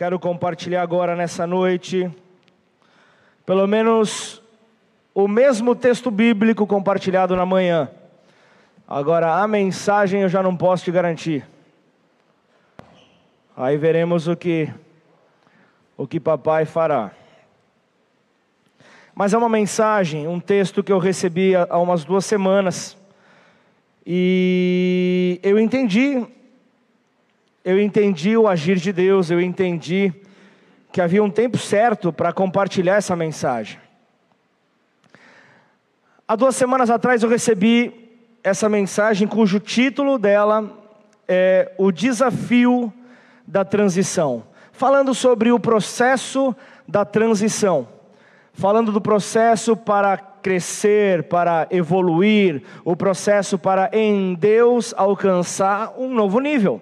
quero compartilhar agora nessa noite, pelo menos o mesmo texto bíblico compartilhado na manhã. Agora, a mensagem eu já não posso te garantir. Aí veremos o que o que papai fará. Mas é uma mensagem, um texto que eu recebi há umas duas semanas. E eu entendi, eu entendi o agir de Deus, eu entendi que havia um tempo certo para compartilhar essa mensagem. Há duas semanas atrás eu recebi essa mensagem cujo título dela é O Desafio da Transição, falando sobre o processo da transição, falando do processo para crescer, para evoluir, o processo para em Deus alcançar um novo nível.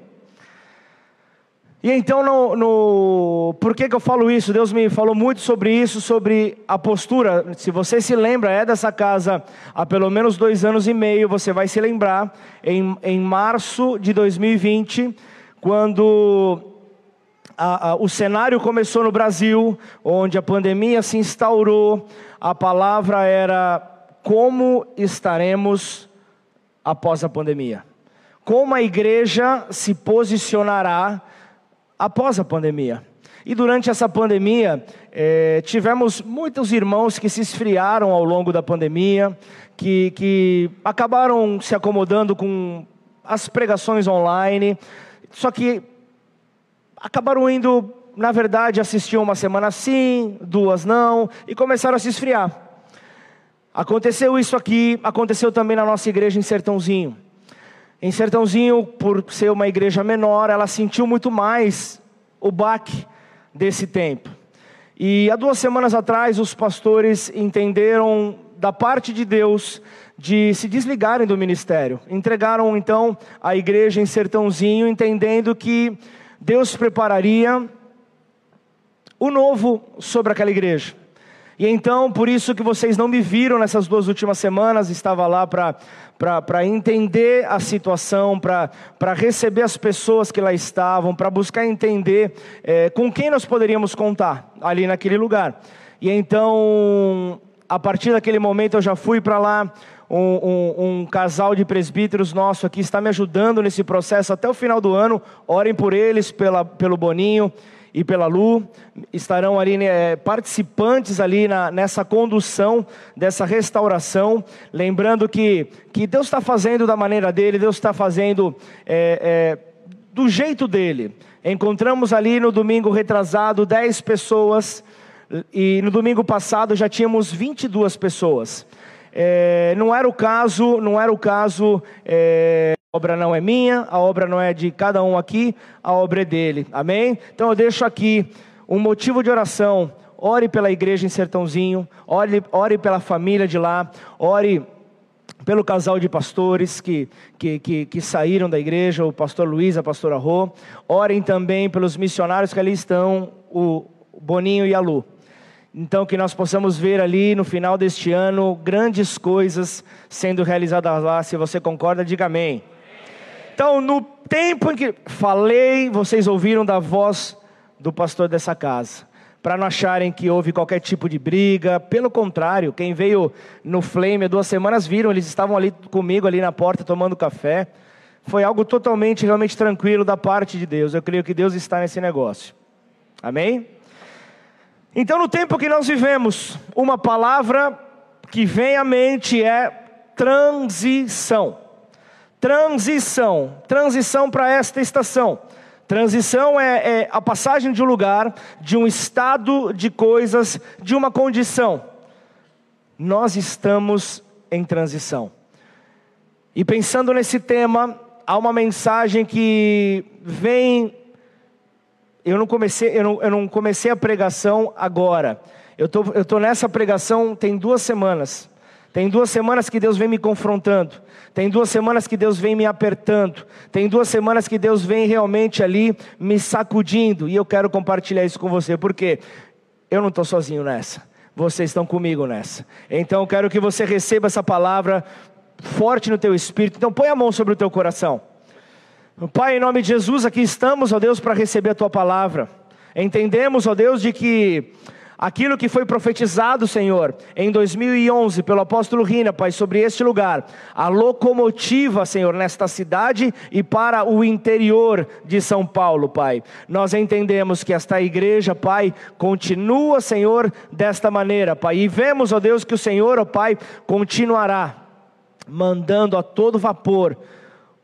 E então, no, no, por que, que eu falo isso? Deus me falou muito sobre isso, sobre a postura. Se você se lembra, é dessa casa há pelo menos dois anos e meio, você vai se lembrar, em, em março de 2020, quando a, a, o cenário começou no Brasil, onde a pandemia se instaurou, a palavra era como estaremos após a pandemia. Como a igreja se posicionará após a pandemia. E durante essa pandemia, eh, tivemos muitos irmãos que se esfriaram ao longo da pandemia, que, que acabaram se acomodando com as pregações online, só que acabaram indo, na verdade, assistiam uma semana sim, duas não, e começaram a se esfriar. Aconteceu isso aqui, aconteceu também na nossa igreja em Sertãozinho. Em Sertãozinho, por ser uma igreja menor, ela sentiu muito mais o baque desse tempo. E há duas semanas atrás, os pastores entenderam da parte de Deus de se desligarem do ministério. Entregaram então a igreja em Sertãozinho, entendendo que Deus prepararia o novo sobre aquela igreja. E então, por isso que vocês não me viram nessas duas últimas semanas, estava lá para entender a situação, para receber as pessoas que lá estavam, para buscar entender é, com quem nós poderíamos contar ali naquele lugar. E então, a partir daquele momento, eu já fui para lá. Um, um, um, casal de presbíteros nosso aqui está me ajudando nesse processo até o final do ano. Orem por eles, pela, pelo Boninho e pela Lu, estarão ali né, participantes ali na, nessa condução dessa restauração, lembrando que, que Deus está fazendo da maneira dele, Deus está fazendo é, é, do jeito dele. Encontramos ali no domingo retrasado 10 pessoas, e no domingo passado já tínhamos 22 pessoas. É, não era o caso, não era o caso. A obra não é minha, a obra não é de cada um aqui, a obra é dele. Amém? Então eu deixo aqui um motivo de oração. Ore pela igreja em Sertãozinho, ore, ore pela família de lá, ore pelo casal de pastores que, que, que, que, saíram da igreja, o pastor Luiz, a pastora Rô. Orem também pelos missionários que ali estão, o Boninho e a Lu. Então, que nós possamos ver ali no final deste ano grandes coisas sendo realizadas lá. Se você concorda, diga amém. Então, no tempo em que falei, vocês ouviram da voz do pastor dessa casa. Para não acharem que houve qualquer tipo de briga, pelo contrário, quem veio no Flame há duas semanas viram, eles estavam ali comigo, ali na porta, tomando café. Foi algo totalmente, realmente tranquilo da parte de Deus. Eu creio que Deus está nesse negócio. Amém? Então, no tempo que nós vivemos, uma palavra que vem à mente é transição. Transição, transição para esta estação. Transição é, é, a passagem de um lugar, de um estado de coisas, de uma condição. Nós estamos em transição. E pensando nesse tema, há uma mensagem que vem. Eu não comecei, eu não, eu não comecei a pregação agora. Eu tô, estou nessa pregação tem duas semanas. Tem duas semanas que Deus vem me confrontando. Tem duas semanas que Deus vem me apertando. Tem duas semanas que Deus vem realmente ali me sacudindo. E eu quero compartilhar isso com você, porque eu não estou sozinho nessa. Vocês estão comigo nessa. Então eu quero que você receba essa palavra forte no teu espírito. Então põe a mão sobre o teu coração. Pai, em nome de Jesus, aqui estamos, ó Deus, para receber a tua palavra. Entendemos, ó Deus, de que aquilo que foi profetizado, Senhor, em 2011 pelo apóstolo Rina, Pai, sobre este lugar, a locomotiva, Senhor, nesta cidade e para o interior de São Paulo, Pai. Nós entendemos que esta igreja, Pai, continua, Senhor, desta maneira, Pai, e vemos, ó Deus, que o Senhor, ó Pai, continuará mandando a todo vapor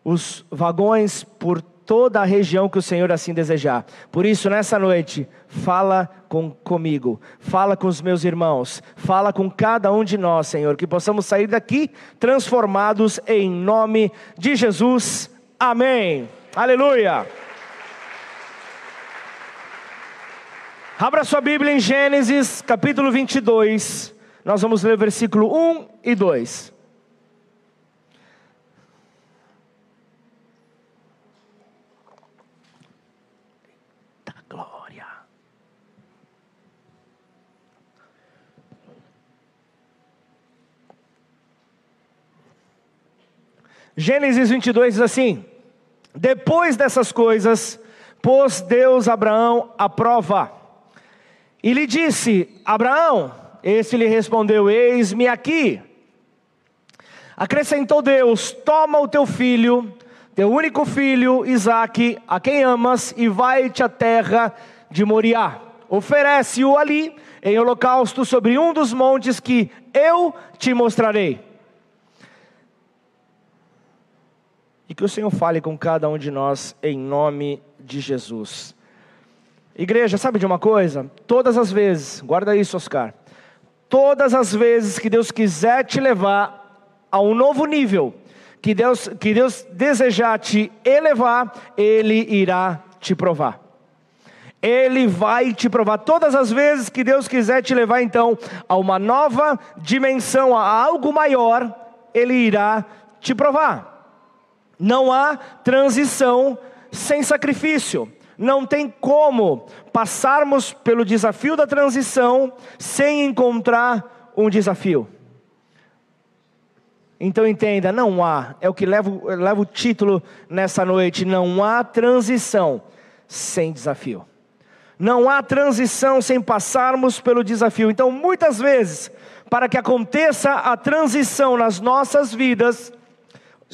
os vagões por toda a região que o Senhor assim desejar. Por isso, nessa noite, fala com, comigo, fala com os meus irmãos, fala com cada um de nós, Senhor, que possamos sair daqui transformados em nome de Jesus. Amém. Aleluia. Abra sua Bíblia em Gênesis, capítulo 22. Nós vamos ler versículo 1 e 2. Gênesis 22 diz assim: Depois dessas coisas, pôs Deus Abraão à prova, e lhe disse: Abraão, esse lhe respondeu: Eis-me aqui. Acrescentou Deus: Toma o teu filho, teu único filho, Isaque, a quem amas, e vai-te à terra de Moriá. Oferece-o ali em holocausto sobre um dos montes que eu te mostrarei. E que o Senhor fale com cada um de nós em nome de Jesus. Igreja, sabe de uma coisa? Todas as vezes, guarda isso, Oscar. Todas as vezes que Deus quiser te levar a um novo nível, que Deus, que Deus desejar te elevar, Ele irá te provar. Ele vai te provar. Todas as vezes que Deus quiser te levar, então, a uma nova dimensão, a algo maior, Ele irá te provar. Não há transição sem sacrifício. Não tem como passarmos pelo desafio da transição sem encontrar um desafio. Então entenda, não há, é o que leva, leva o título nessa noite: não há transição sem desafio. Não há transição sem passarmos pelo desafio. Então, muitas vezes, para que aconteça a transição nas nossas vidas,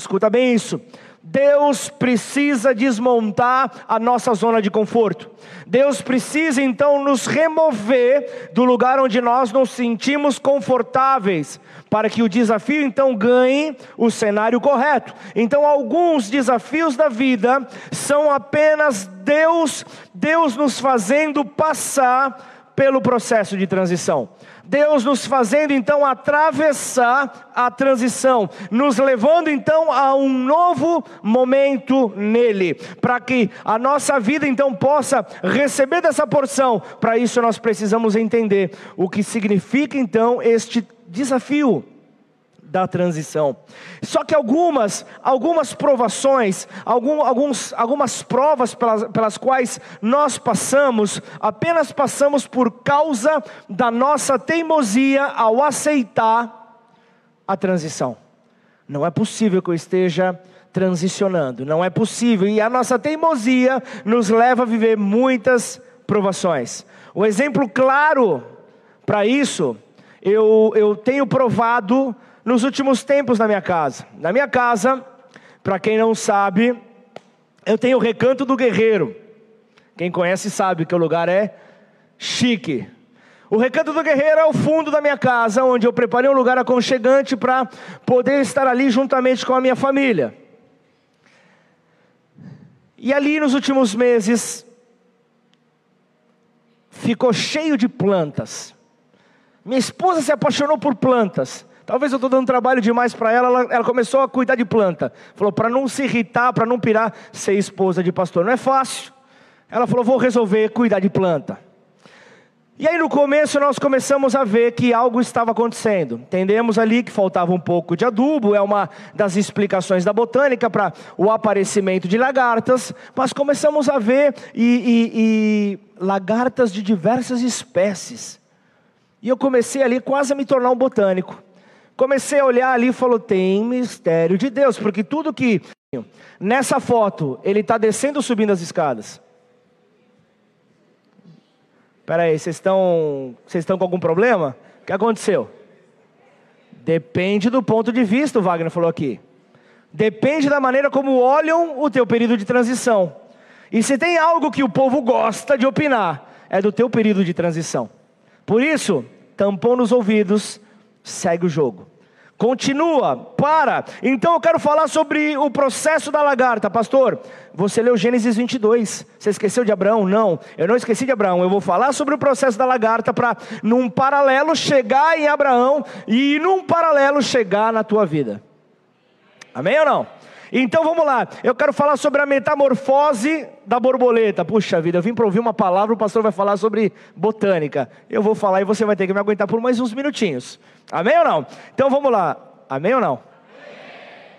Escuta bem isso. Deus precisa desmontar a nossa zona de conforto. Deus precisa então nos remover do lugar onde nós nos sentimos confortáveis, para que o desafio então ganhe o cenário correto. Então, alguns desafios da vida são apenas Deus, Deus nos fazendo passar pelo processo de transição. Deus nos fazendo então atravessar a transição, nos levando então a um novo momento nele, para que a nossa vida então possa receber dessa porção. Para isso nós precisamos entender o que significa então este desafio da transição. Só que algumas, algumas provações, algum, alguns, algumas provas pelas, pelas quais nós passamos, apenas passamos por causa da nossa teimosia ao aceitar a transição. Não é possível que eu esteja transicionando, não é possível, e a nossa teimosia nos leva a viver muitas provações. O exemplo claro para isso, eu, eu tenho provado nos últimos tempos na minha casa. Na minha casa, para quem não sabe, eu tenho o Recanto do Guerreiro. Quem conhece sabe que o lugar é chique. O Recanto do Guerreiro é o fundo da minha casa, onde eu preparei um lugar aconchegante para poder estar ali juntamente com a minha família. E ali nos últimos meses, ficou cheio de plantas. Minha esposa se apaixonou por plantas. Talvez eu estou dando trabalho demais para ela, ela, ela, começou a cuidar de planta. Falou, para não se irritar, para não pirar, ser esposa de pastor. Não é fácil. Ela falou, vou resolver cuidar de planta. E aí no começo nós começamos a ver que algo estava acontecendo. Entendemos ali que faltava um pouco de adubo, é uma das explicações da botânica para o aparecimento de lagartas, mas começamos a ver e, e, e lagartas de diversas espécies. E eu comecei ali quase a me tornar um botânico. Comecei a olhar ali e falou: tem mistério de Deus, porque tudo que nessa foto ele está descendo ou subindo as escadas. Espera aí, vocês estão, vocês estão com algum problema? O que aconteceu? Depende do ponto de vista, o Wagner falou aqui. Depende da maneira como olham o teu período de transição. E se tem algo que o povo gosta de opinar, é do teu período de transição. Por isso, tampou nos ouvidos, segue o jogo. Continua, para. Então eu quero falar sobre o processo da lagarta. Pastor, você leu Gênesis 22. Você esqueceu de Abraão? Não, eu não esqueci de Abraão. Eu vou falar sobre o processo da lagarta para, num paralelo, chegar em Abraão e, num paralelo, chegar na tua vida. Amém ou não? Então vamos lá, eu quero falar sobre a metamorfose da borboleta. Puxa vida, eu vim para ouvir uma palavra, o pastor vai falar sobre botânica. Eu vou falar e você vai ter que me aguentar por mais uns minutinhos. Amém ou não? Então vamos lá, amém ou não?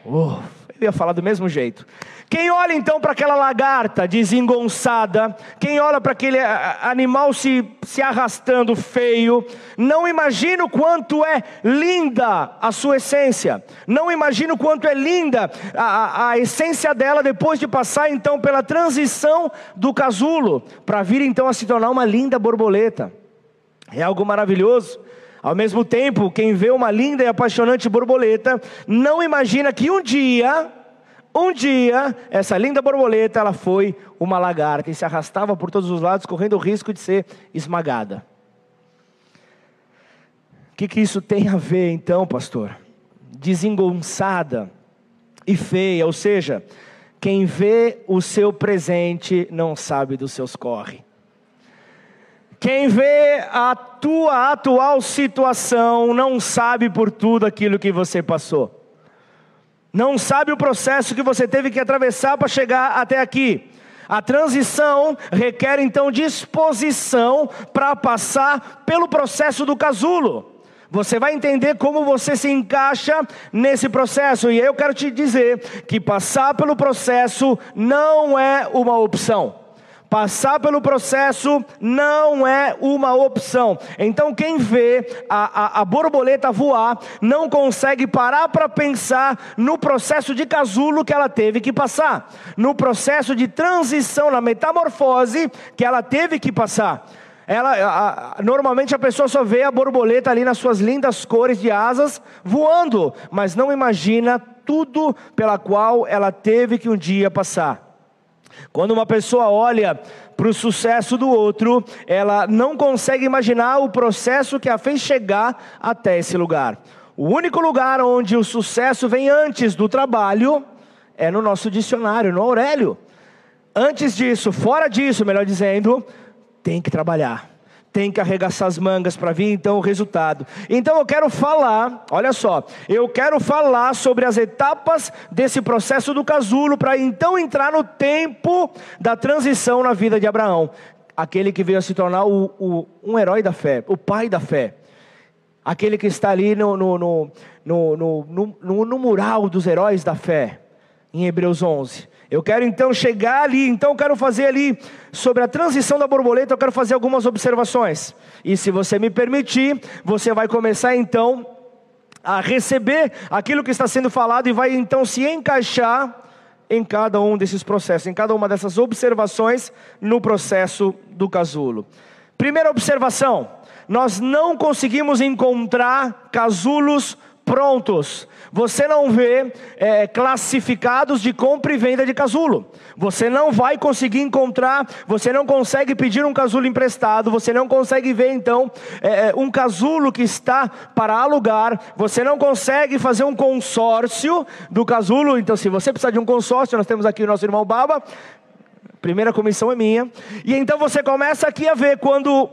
Amém. Uh, eu ia falar do mesmo jeito. Quem olha então para aquela lagarta desengonçada, quem olha para aquele animal se, se arrastando feio, não imagina o quanto é linda a sua essência, não imagina o quanto é linda a, a, a essência dela depois de passar então pela transição do casulo, para vir então a se tornar uma linda borboleta. É algo maravilhoso. Ao mesmo tempo, quem vê uma linda e apaixonante borboleta, não imagina que um dia um dia, essa linda borboleta, ela foi uma lagarta e se arrastava por todos os lados, correndo o risco de ser esmagada. O que, que isso tem a ver, então, pastor? Desengonçada e feia, ou seja, quem vê o seu presente não sabe dos seus corre. Quem vê a tua atual situação não sabe por tudo aquilo que você passou não sabe o processo que você teve que atravessar para chegar até aqui. A transição requer então disposição para passar pelo processo do casulo. Você vai entender como você se encaixa nesse processo. E eu quero te dizer que passar pelo processo não é uma opção. Passar pelo processo não é uma opção. Então, quem vê a, a, a borboleta voar não consegue parar para pensar no processo de casulo que ela teve que passar, no processo de transição, na metamorfose que ela teve que passar. Ela, a, normalmente a pessoa só vê a borboleta ali nas suas lindas cores de asas voando, mas não imagina tudo pela qual ela teve que um dia passar. Quando uma pessoa olha para o sucesso do outro, ela não consegue imaginar o processo que a fez chegar até esse lugar. O único lugar onde o sucesso vem antes do trabalho é no nosso dicionário, no Aurélio. Antes disso, fora disso, melhor dizendo, tem que trabalhar tem que arregaçar as mangas para vir então o resultado. Então eu quero falar, olha só, eu quero falar sobre as etapas desse processo do casulo para então entrar no tempo da transição na vida de Abraão, aquele que veio a se tornar o, o, um herói da fé, o pai da fé, aquele que está ali no, no, no, no, no mural dos heróis da fé, em Hebreus 11. Eu quero então chegar ali, então eu quero fazer ali sobre a transição da borboleta, eu quero fazer algumas observações. E se você me permitir, você vai começar então a receber aquilo que está sendo falado e vai então se encaixar em cada um desses processos, em cada uma dessas observações no processo do casulo. Primeira observação: nós não conseguimos encontrar casulos prontos. Você não vê é, classificados de compra e venda de casulo. Você não vai conseguir encontrar, você não consegue pedir um casulo emprestado, você não consegue ver então é, é, um casulo que está para alugar, você não consegue fazer um consórcio do casulo. Então, se você precisar de um consórcio, nós temos aqui o nosso irmão Baba, primeira comissão é minha. E então você começa aqui a ver quando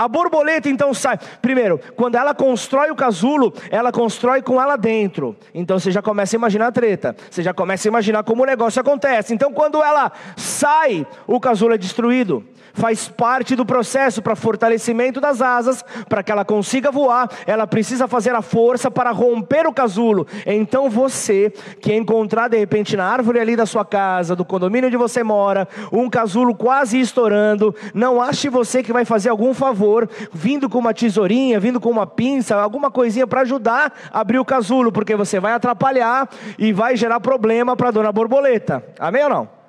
a borboleta então sai. Primeiro, quando ela constrói o casulo, ela constrói com ela dentro. Então você já começa a imaginar a treta. Você já começa a imaginar como o negócio acontece. Então quando ela sai, o casulo é destruído faz parte do processo para fortalecimento das asas, para que ela consiga voar, ela precisa fazer a força para romper o casulo. Então você, que encontrar de repente na árvore ali da sua casa, do condomínio onde você mora, um casulo quase estourando, não ache você que vai fazer algum favor, vindo com uma tesourinha, vindo com uma pinça, alguma coisinha para ajudar a abrir o casulo, porque você vai atrapalhar e vai gerar problema para a dona borboleta. Amém ou não?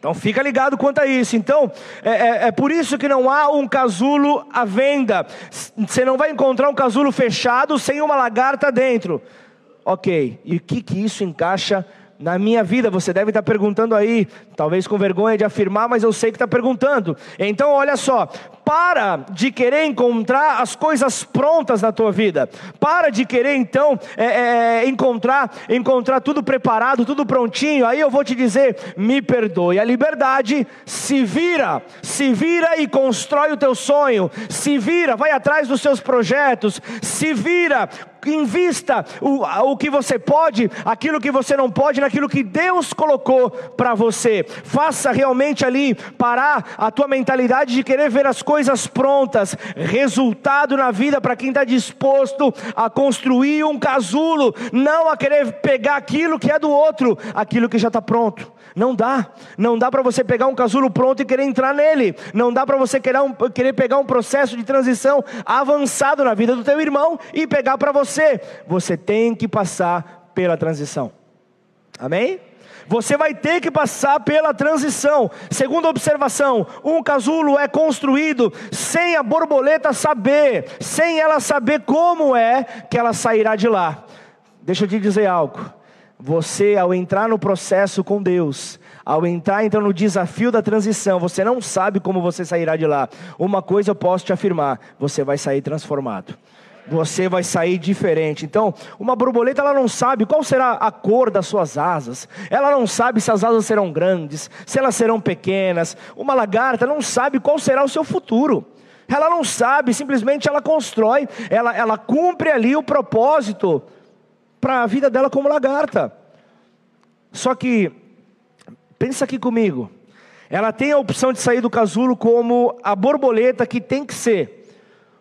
Então fica ligado quanto a isso. Então, é, é, é, por isso que não há um casulo à venda. Você não vai encontrar um casulo fechado sem uma lagarta dentro. Ok, e o que, que isso encaixa na minha vida? Você deve estar perguntando aí, talvez com vergonha de afirmar, mas eu sei que está perguntando. Então, olha só, para de querer encontrar as coisas prontas na tua vida. Para de querer então é, é, encontrar encontrar tudo preparado, tudo prontinho. Aí eu vou te dizer, me perdoe. A liberdade se vira, se vira e constrói o teu sonho. Se vira, vai atrás dos seus projetos. Se vira, invista o, o que você pode, aquilo que você não pode, naquilo que Deus colocou para você. Faça realmente ali parar a tua mentalidade de querer ver as coisas prontas. Resultado na vida para quem está disposto a construir um casulo, não a querer pegar aquilo que é do outro, aquilo que já está pronto. Não dá, não dá para você pegar um casulo pronto e querer entrar nele. Não dá para você querer, um, querer pegar um processo de transição avançado na vida do teu irmão e pegar para você. Você tem que passar pela transição. Amém? Você vai ter que passar pela transição. Segunda observação: um casulo é construído sem a borboleta saber, sem ela saber como é que ela sairá de lá. Deixa eu te dizer algo. Você, ao entrar no processo com Deus, ao entrar então no desafio da transição, você não sabe como você sairá de lá. Uma coisa eu posso te afirmar: você vai sair transformado. Você vai sair diferente. Então, uma borboleta ela não sabe qual será a cor das suas asas. Ela não sabe se as asas serão grandes, se elas serão pequenas. Uma lagarta não sabe qual será o seu futuro. Ela não sabe, simplesmente ela constrói, ela, ela cumpre ali o propósito para a vida dela como lagarta. Só que, pensa aqui comigo, ela tem a opção de sair do casulo como a borboleta que tem que ser,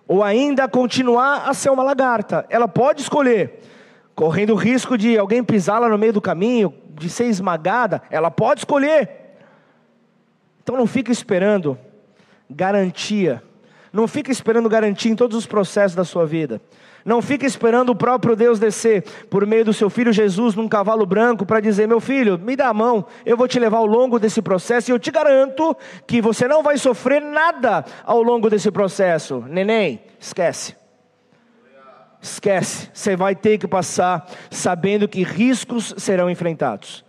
ou ainda continuar a ser uma lagarta. Ela pode escolher, correndo o risco de alguém pisá-la no meio do caminho, de ser esmagada, ela pode escolher. Então não fica esperando garantia, não fica esperando garantia em todos os processos da sua vida. Não fica esperando o próprio Deus descer por meio do seu filho Jesus num cavalo branco para dizer: Meu filho, me dá a mão, eu vou te levar ao longo desse processo e eu te garanto que você não vai sofrer nada ao longo desse processo. Neném, esquece. Esquece, você vai ter que passar sabendo que riscos serão enfrentados.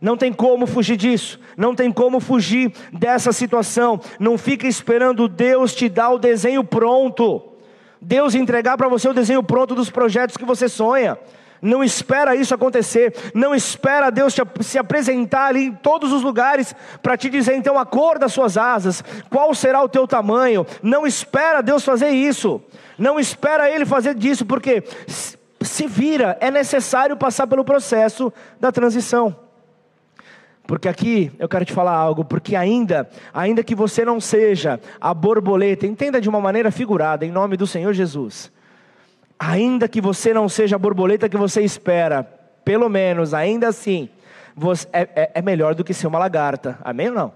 Não tem como fugir disso, não tem como fugir dessa situação. Não fica esperando Deus te dar o desenho pronto. Deus entregar para você o desenho pronto dos projetos que você sonha. Não espera isso acontecer, não espera Deus te, se apresentar ali em todos os lugares para te dizer então a cor das suas asas, qual será o teu tamanho. Não espera Deus fazer isso, não espera Ele fazer disso, porque se vira, é necessário passar pelo processo da transição. Porque aqui eu quero te falar algo, porque ainda, ainda que você não seja a borboleta, entenda de uma maneira figurada, em nome do Senhor Jesus. Ainda que você não seja a borboleta que você espera, pelo menos, ainda assim, você, é, é, é melhor do que ser uma lagarta, amém ou não?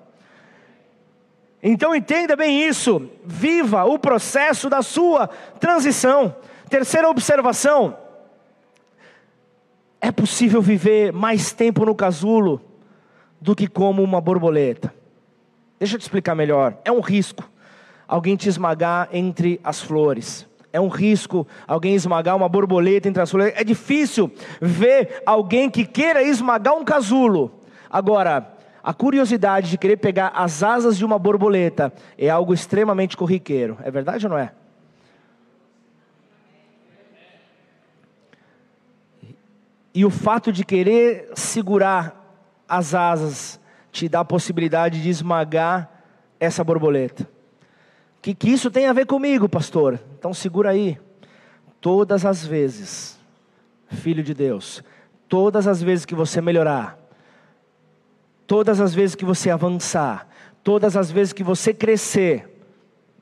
Então entenda bem isso, viva o processo da sua transição. Terceira observação: é possível viver mais tempo no casulo do que como uma borboleta. Deixa eu te explicar melhor. É um risco alguém te esmagar entre as flores. É um risco alguém esmagar uma borboleta entre as flores. É difícil ver alguém que queira esmagar um casulo. Agora, a curiosidade de querer pegar as asas de uma borboleta é algo extremamente corriqueiro. É verdade ou não é? E o fato de querer segurar as asas te dá a possibilidade de esmagar essa borboleta. Que, que isso tem a ver comigo, pastor? Então segura aí. Todas as vezes, filho de Deus, todas as vezes que você melhorar, todas as vezes que você avançar, todas as vezes que você crescer,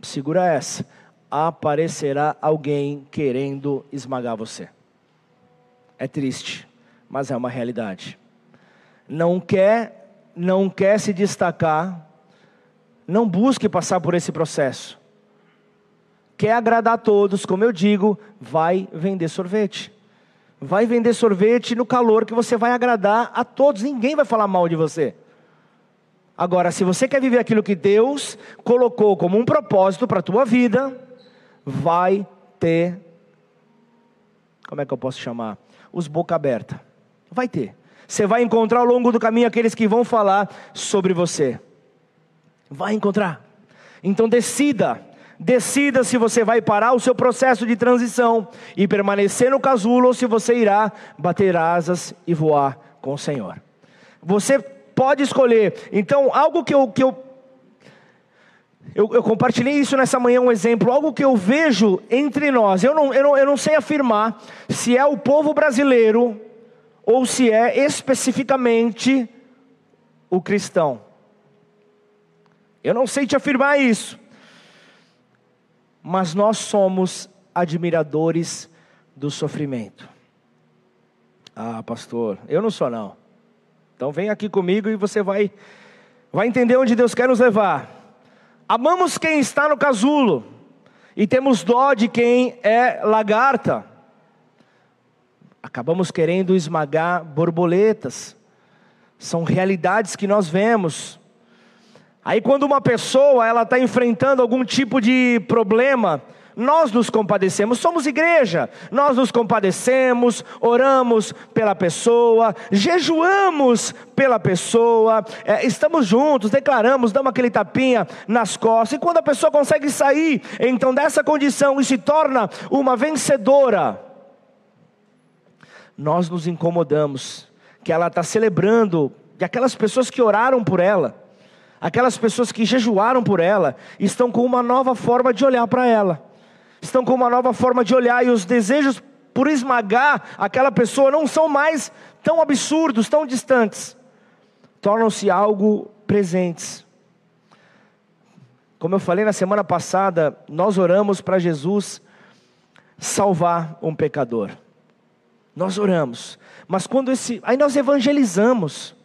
segura essa, aparecerá alguém querendo esmagar você. É triste, mas é uma realidade não quer, não quer se destacar, não busque passar por esse processo. Quer agradar a todos, como eu digo, vai vender sorvete. Vai vender sorvete no calor que você vai agradar a todos, ninguém vai falar mal de você. Agora, se você quer viver aquilo que Deus colocou como um propósito para a tua vida, vai ter, como é que eu posso chamar? Os boca aberta. Vai ter. Você vai encontrar ao longo do caminho aqueles que vão falar sobre você. Vai encontrar. Então decida, decida se você vai parar o seu processo de transição e permanecer no casulo ou se você irá bater asas e voar com o Senhor. Você pode escolher. Então, algo que eu, que eu, eu, eu, compartilhei isso nessa manhã, um exemplo, algo que eu vejo entre nós. Eu não, eu, não, eu não sei afirmar se é o povo brasileiro ou se é especificamente o cristão. Eu não sei te afirmar isso, mas nós somos admiradores do sofrimento. Ah, pastor, eu não sou não. Então vem aqui comigo e você vai vai entender onde Deus quer nos levar. Amamos quem está no casulo e temos dó de quem é lagarta. Acabamos querendo esmagar borboletas. São realidades que nós vemos. Aí quando uma pessoa ela está enfrentando algum tipo de problema, nós nos compadecemos, somos igreja, nós nos compadecemos, oramos pela pessoa, jejuamos pela pessoa, é, estamos juntos, declaramos, damos aquele tapinha nas costas, e quando a pessoa consegue sair então dessa condição e se torna uma vencedora, nós nos incomodamos, que ela está celebrando, e aquelas pessoas que oraram por ela, aquelas pessoas que jejuaram por ela, estão com uma nova forma de olhar para ela estão com uma nova forma de olhar e os desejos por esmagar aquela pessoa não são mais tão absurdos, tão distantes, tornam-se algo presentes. Como eu falei na semana passada, nós oramos para Jesus salvar um pecador. Nós oramos, mas quando esse, aí nós evangelizamos.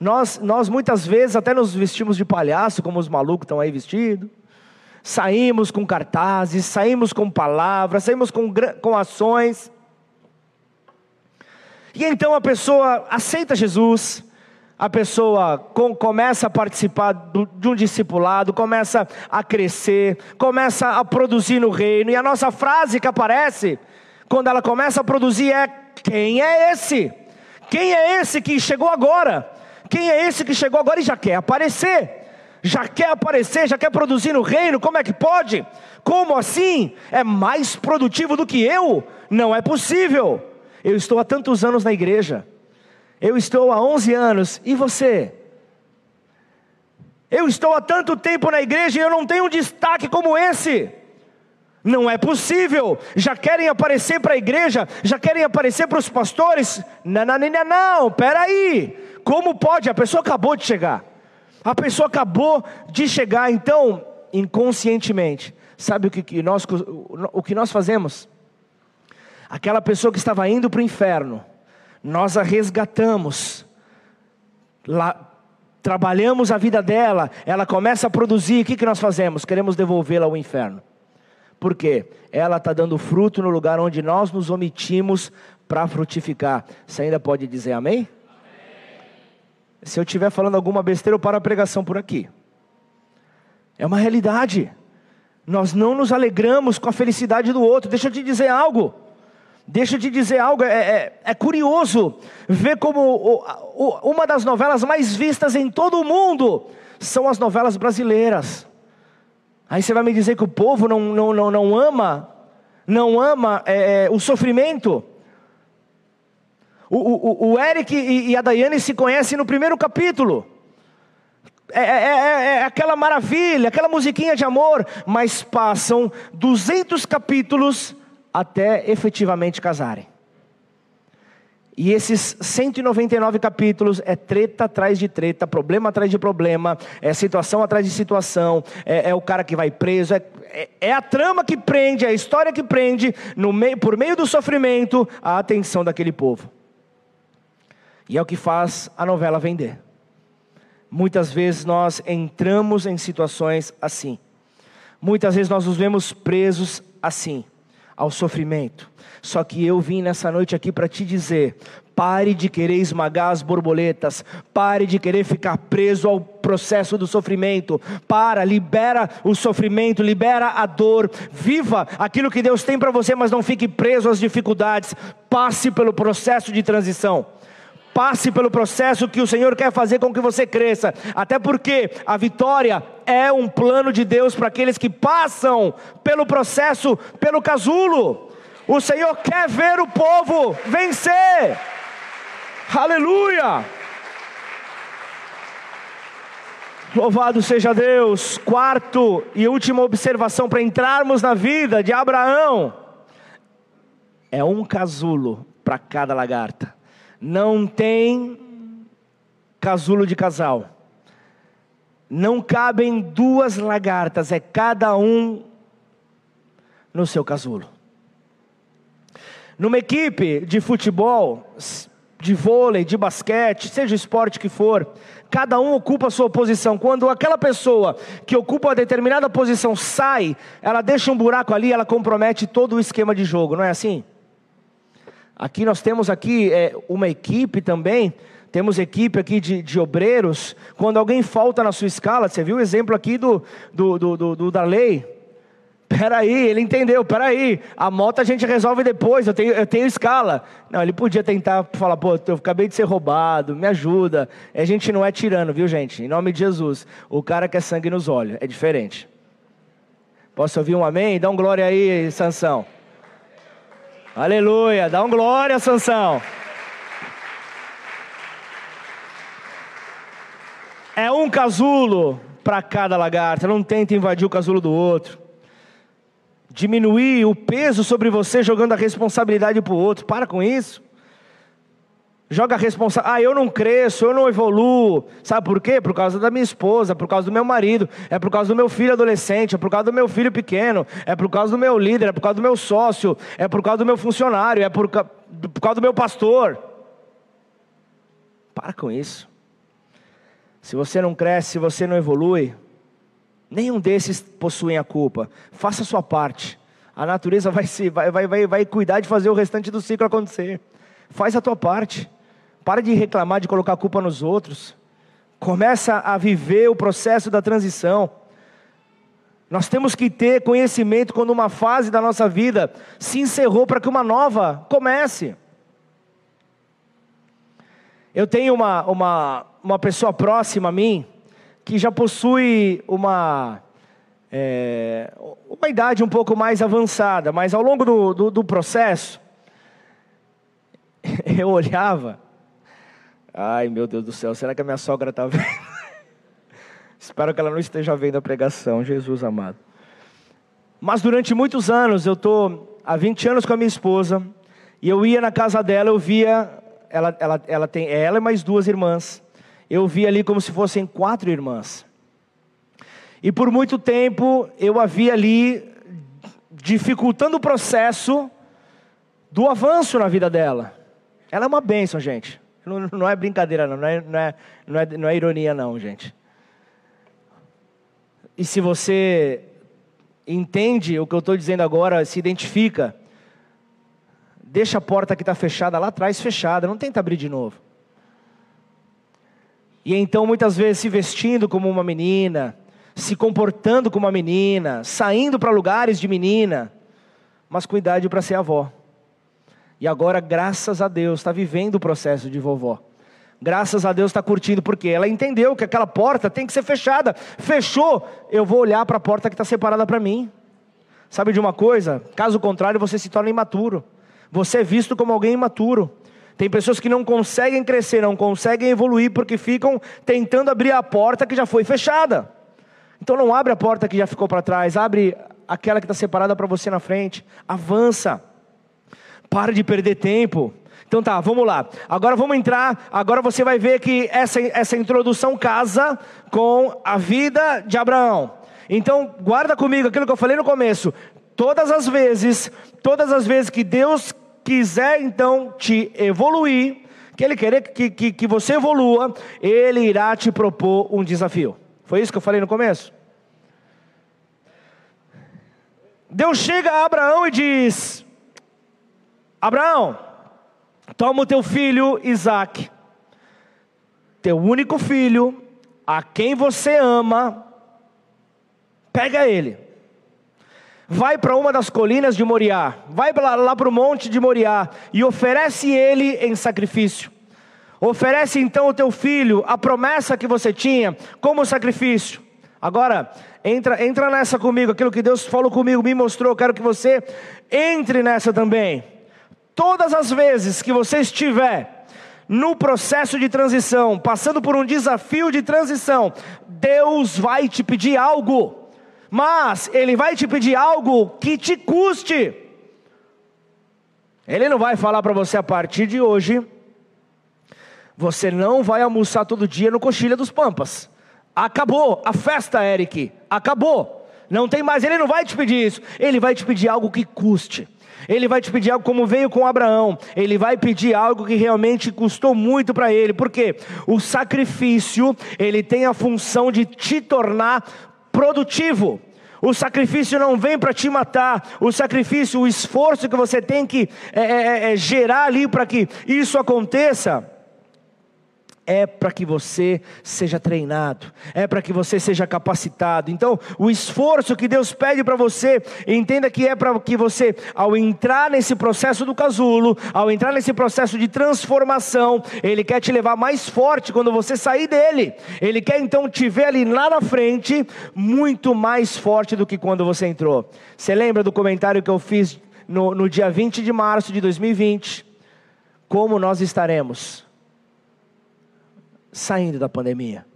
Nós, nós muitas vezes até nos vestimos de palhaço, como os malucos estão aí vestidos saímos com cartazes, saímos com palavras, saímos com, com ações. E então a pessoa aceita Jesus, a pessoa com, começa a participar do, de um discipulado, começa a crescer, começa a produzir no reino, e a nossa frase que aparece, quando ela começa a produzir, é: Quem é esse? Quem é esse que chegou agora? Quem é esse que chegou agora e já quer aparecer? já quer aparecer, já quer produzir no reino, como é que pode? Como assim? É mais produtivo do que eu? Não é possível. Eu estou há tantos anos na igreja, eu estou há 11 anos, e você? Eu estou há tanto tempo na igreja e eu não tenho um destaque como esse. Não é possível. Já querem aparecer para a igreja, já querem aparecer para os pastores. Não, não, não, não, não, peraí. Como pode? A pessoa acabou de chegar. A pessoa acabou de chegar, então, inconscientemente, sabe o que, nós, o que nós fazemos? Aquela pessoa que estava indo para o inferno, nós a resgatamos, lá, trabalhamos a vida dela, ela começa a produzir, o que, que nós fazemos? Queremos devolvê-la ao inferno. Por quê? Ela está dando fruto no lugar onde nós nos omitimos para frutificar. Você ainda pode dizer amém? Se eu estiver falando alguma besteira, eu paro a pregação por aqui. É uma realidade. Nós não nos alegramos com a felicidade do outro. Deixa eu te dizer algo. Deixa eu te dizer algo. É, é, é curioso ver como o, o, uma das novelas mais vistas em todo o mundo são as novelas brasileiras. Aí você vai me dizer que o povo não, não, não, não ama, não ama é, é o sofrimento. O, o, o Eric e a Daiane se conhecem no primeiro capítulo. É, é, é, é, aquela maravilha, aquela musiquinha de amor, mas passam 200 capítulos até efetivamente casarem. E esses 199 capítulos é treta atrás de treta, problema atrás de problema, é situação atrás de situação, é, é o cara que vai preso, é, é, é, a trama que prende, é a história que prende, meio, por meio do sofrimento, a atenção daquele povo. E é o que faz a novela vender. Muitas vezes nós entramos em situações assim. Muitas vezes nós nos vemos presos assim. Ao sofrimento. Só que eu vim nessa noite aqui para te dizer: pare de querer esmagar as borboletas, pare de querer ficar preso ao processo do sofrimento. Para, libera o sofrimento, libera a dor, viva aquilo que Deus tem para você, mas não fique preso às dificuldades. Passe pelo processo de transição. Passe pelo processo que o Senhor quer fazer com que você cresça, até porque a vitória é um plano de Deus para aqueles que passam pelo processo, pelo casulo. O Senhor quer ver o povo vencer. Aleluia! Louvado seja Deus. Quarto e última observação para entrarmos na vida de Abraão: é um casulo para cada lagarta não tem casulo de casal. Não cabem duas lagartas, é cada um no seu casulo. Numa equipe de futebol, de vôlei, de basquete, seja o esporte que for, cada um ocupa a sua posição. Quando aquela pessoa que ocupa uma determinada posição sai, ela deixa um buraco ali, ela compromete todo o esquema de jogo, não é assim? Aqui nós temos aqui é, uma equipe também, temos equipe aqui de, de, obreiros. Quando alguém falta na sua escala, você viu o exemplo aqui do, do, do, do, do Darley? Peraí, ele entendeu, peraí, a moto a gente resolve depois, eu tenho, eu tenho escala. Não, ele podia tentar falar, pô, eu acabei de ser roubado, me ajuda. A gente não é tirano, viu gente? Em nome de Jesus. O cara quer sangue nos olhos, é diferente. Posso ouvir um amém? Dá um glória aí, Sansão. Aleluia, dá um glória, Sansão. É um casulo para cada lagarta, não tenta invadir o casulo do outro. Diminuir o peso sobre você jogando a responsabilidade para o outro, para com isso joga a responsabilidade. Ah, eu não cresço, eu não evoluo. Sabe por quê? Por causa da minha esposa, por causa do meu marido, é por causa do meu filho adolescente, é por causa do meu filho pequeno, é por causa do meu líder, é por causa do meu sócio, é por causa do meu funcionário, é por, por causa do meu pastor. Para com isso. Se você não cresce, se você não evolui, nenhum desses possuem a culpa. Faça a sua parte. A natureza vai, se, vai, vai, vai, vai cuidar de fazer o restante do ciclo acontecer. Faz a tua parte. Para de reclamar, de colocar a culpa nos outros. Começa a viver o processo da transição. Nós temos que ter conhecimento quando uma fase da nossa vida se encerrou para que uma nova comece. Eu tenho uma, uma, uma pessoa próxima a mim que já possui uma, é, uma idade um pouco mais avançada, mas ao longo do, do, do processo, eu olhava Ai, meu Deus do céu, será que a minha sogra está vendo? Espero que ela não esteja vendo a pregação, Jesus amado. Mas durante muitos anos, eu estou há 20 anos com a minha esposa, e eu ia na casa dela, eu via, ela, ela, ela tem ela e mais duas irmãs, eu via ali como se fossem quatro irmãs. E por muito tempo eu havia ali dificultando o processo do avanço na vida dela. Ela é uma bênção, gente. Não, não é brincadeira, não. Não é, não, é, não, é, não é ironia, não, gente. E se você entende o que eu estou dizendo agora, se identifica, deixa a porta que está fechada lá atrás fechada, não tenta abrir de novo. E então, muitas vezes, se vestindo como uma menina, se comportando como uma menina, saindo para lugares de menina, mas com para ser avó. E agora, graças a Deus, está vivendo o processo de vovó. Graças a Deus está curtindo, porque ela entendeu que aquela porta tem que ser fechada. Fechou, eu vou olhar para a porta que está separada para mim. Sabe de uma coisa? Caso contrário, você se torna imaturo. Você é visto como alguém imaturo. Tem pessoas que não conseguem crescer, não conseguem evoluir, porque ficam tentando abrir a porta que já foi fechada. Então não abre a porta que já ficou para trás, abre aquela que está separada para você na frente. Avança. Para de perder tempo. Então tá, vamos lá. Agora vamos entrar. Agora você vai ver que essa, essa introdução casa com a vida de Abraão. Então, guarda comigo aquilo que eu falei no começo. Todas as vezes, todas as vezes que Deus quiser então te evoluir, que Ele querer que, que, que você evolua, Ele irá te propor um desafio. Foi isso que eu falei no começo? Deus chega a Abraão e diz: Abraão, toma o teu filho Isaque, teu único filho, a quem você ama, pega ele, vai para uma das colinas de Moriá, vai lá, lá para o monte de Moriá e oferece ele em sacrifício. Oferece então o teu filho, a promessa que você tinha, como sacrifício. Agora, entra, entra nessa comigo, aquilo que Deus falou comigo, me mostrou, quero que você entre nessa também. Todas as vezes que você estiver no processo de transição, passando por um desafio de transição, Deus vai te pedir algo, mas Ele vai te pedir algo que te custe. Ele não vai falar para você a partir de hoje, você não vai almoçar todo dia no Coxilha dos Pampas. Acabou a festa, Eric. Acabou. Não tem mais. Ele não vai te pedir isso. Ele vai te pedir algo que custe. Ele vai te pedir algo como veio com Abraão. Ele vai pedir algo que realmente custou muito para ele. Porque o sacrifício, ele tem a função de te tornar produtivo. O sacrifício não vem para te matar. O sacrifício, o esforço que você tem que é, é, é, gerar ali para que isso aconteça é para que você seja treinado, é para que você seja capacitado. Então, o esforço que Deus pede para você, entenda que é para que você, ao entrar nesse processo do casulo, ao entrar nesse processo de transformação, Ele quer te levar mais forte quando você sair dele. Ele quer então te ver ali lá na frente, muito mais forte do que quando você entrou. Você lembra do comentário que eu fiz no, no dia 20 de março de 2020? Como nós estaremos? Saindo da pandemia.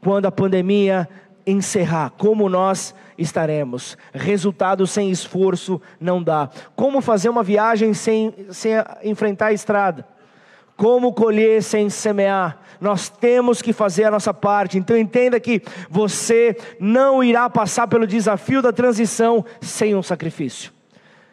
Quando a pandemia encerrar, como nós estaremos? Resultado sem esforço não dá. Como fazer uma viagem sem, sem enfrentar a estrada? Como colher sem semear? Nós temos que fazer a nossa parte. Então entenda que você não irá passar pelo desafio da transição sem um sacrifício.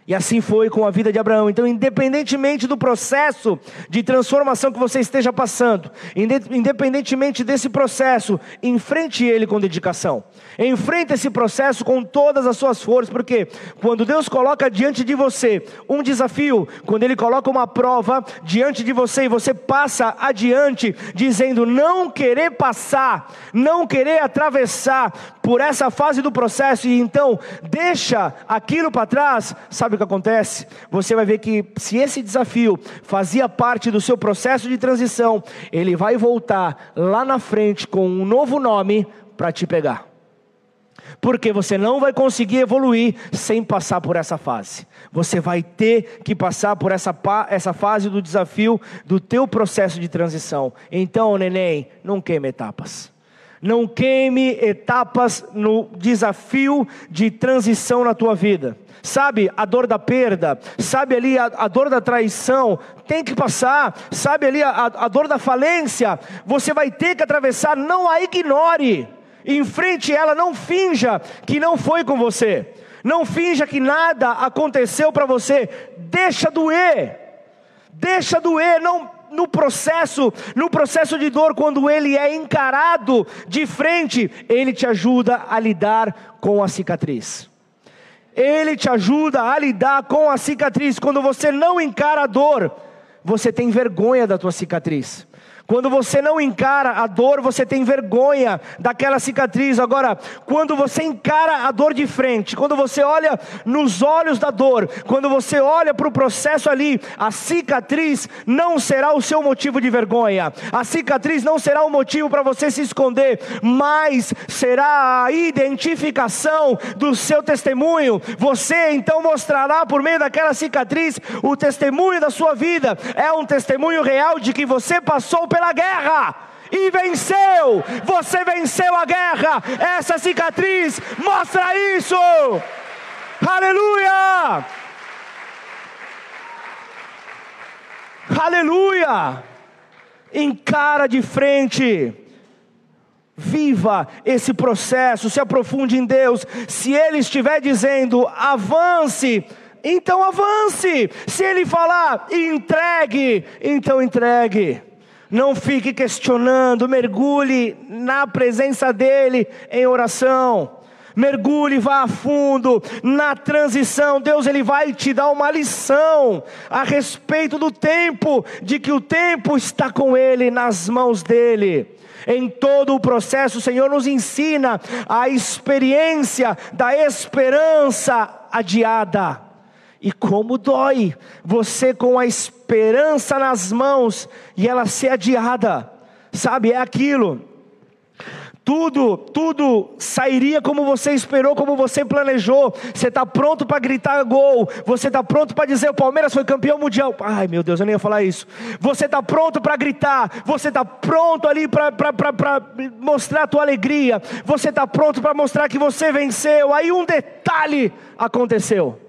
E assim foi com a vida de Abraão. Então, independentemente do processo de transformação que você esteja passando, independentemente desse processo, enfrente ele com dedicação. Enfrente esse processo com todas as suas forças, porque quando Deus coloca diante de você um desafio, quando Ele coloca uma prova diante de você e você passa adiante, dizendo não querer passar, não querer atravessar por essa fase do processo, e então deixa aquilo para trás, sabe o que acontece? Você vai ver que se esse desafio fazia parte do seu processo de transição, ele vai voltar lá na frente com um novo nome para te pegar porque você não vai conseguir evoluir sem passar por essa fase. Você vai ter que passar por essa, essa fase do desafio do teu processo de transição. Então, neném, não queime etapas. Não queime etapas no desafio de transição na tua vida. Sabe a dor da perda, sabe ali a, a dor da traição, tem que passar, sabe ali a, a dor da falência, você vai ter que atravessar, não a ignore. Enfrente ela, não finja que não foi com você, não finja que nada aconteceu para você, deixa doer, deixa doer, não no processo, no processo de dor, quando ele é encarado de frente, ele te ajuda a lidar com a cicatriz. Ele te ajuda a lidar com a cicatriz. Quando você não encara a dor, você tem vergonha da tua cicatriz. Quando você não encara a dor, você tem vergonha daquela cicatriz. Agora, quando você encara a dor de frente, quando você olha nos olhos da dor, quando você olha para o processo ali, a cicatriz não será o seu motivo de vergonha, a cicatriz não será o motivo para você se esconder, mas será a identificação do seu testemunho. Você então mostrará por meio daquela cicatriz o testemunho da sua vida, é um testemunho real de que você passou pela guerra e venceu. Você venceu a guerra. Essa cicatriz mostra isso. Aleluia! Aleluia! Encara de frente. Viva esse processo, se aprofunde em Deus. Se Ele estiver dizendo avance, então avance. Se Ele falar entregue, então entregue não fique questionando, mergulhe na presença dEle em oração. mergulhe, vá a fundo na transição. Deus ele vai te dar uma lição a respeito do tempo, de que o tempo está com ele nas mãos dele. Em todo o processo, o Senhor nos ensina a experiência da esperança adiada. E como dói você com a esperança nas mãos e ela ser adiada, sabe? É aquilo tudo, tudo sairia como você esperou, como você planejou. Você está pronto para gritar gol. Você está pronto para dizer o Palmeiras foi campeão mundial. Ai meu Deus, eu nem ia falar isso. Você está pronto para gritar. Você está pronto ali para mostrar a tua alegria. Você está pronto para mostrar que você venceu. Aí um detalhe aconteceu.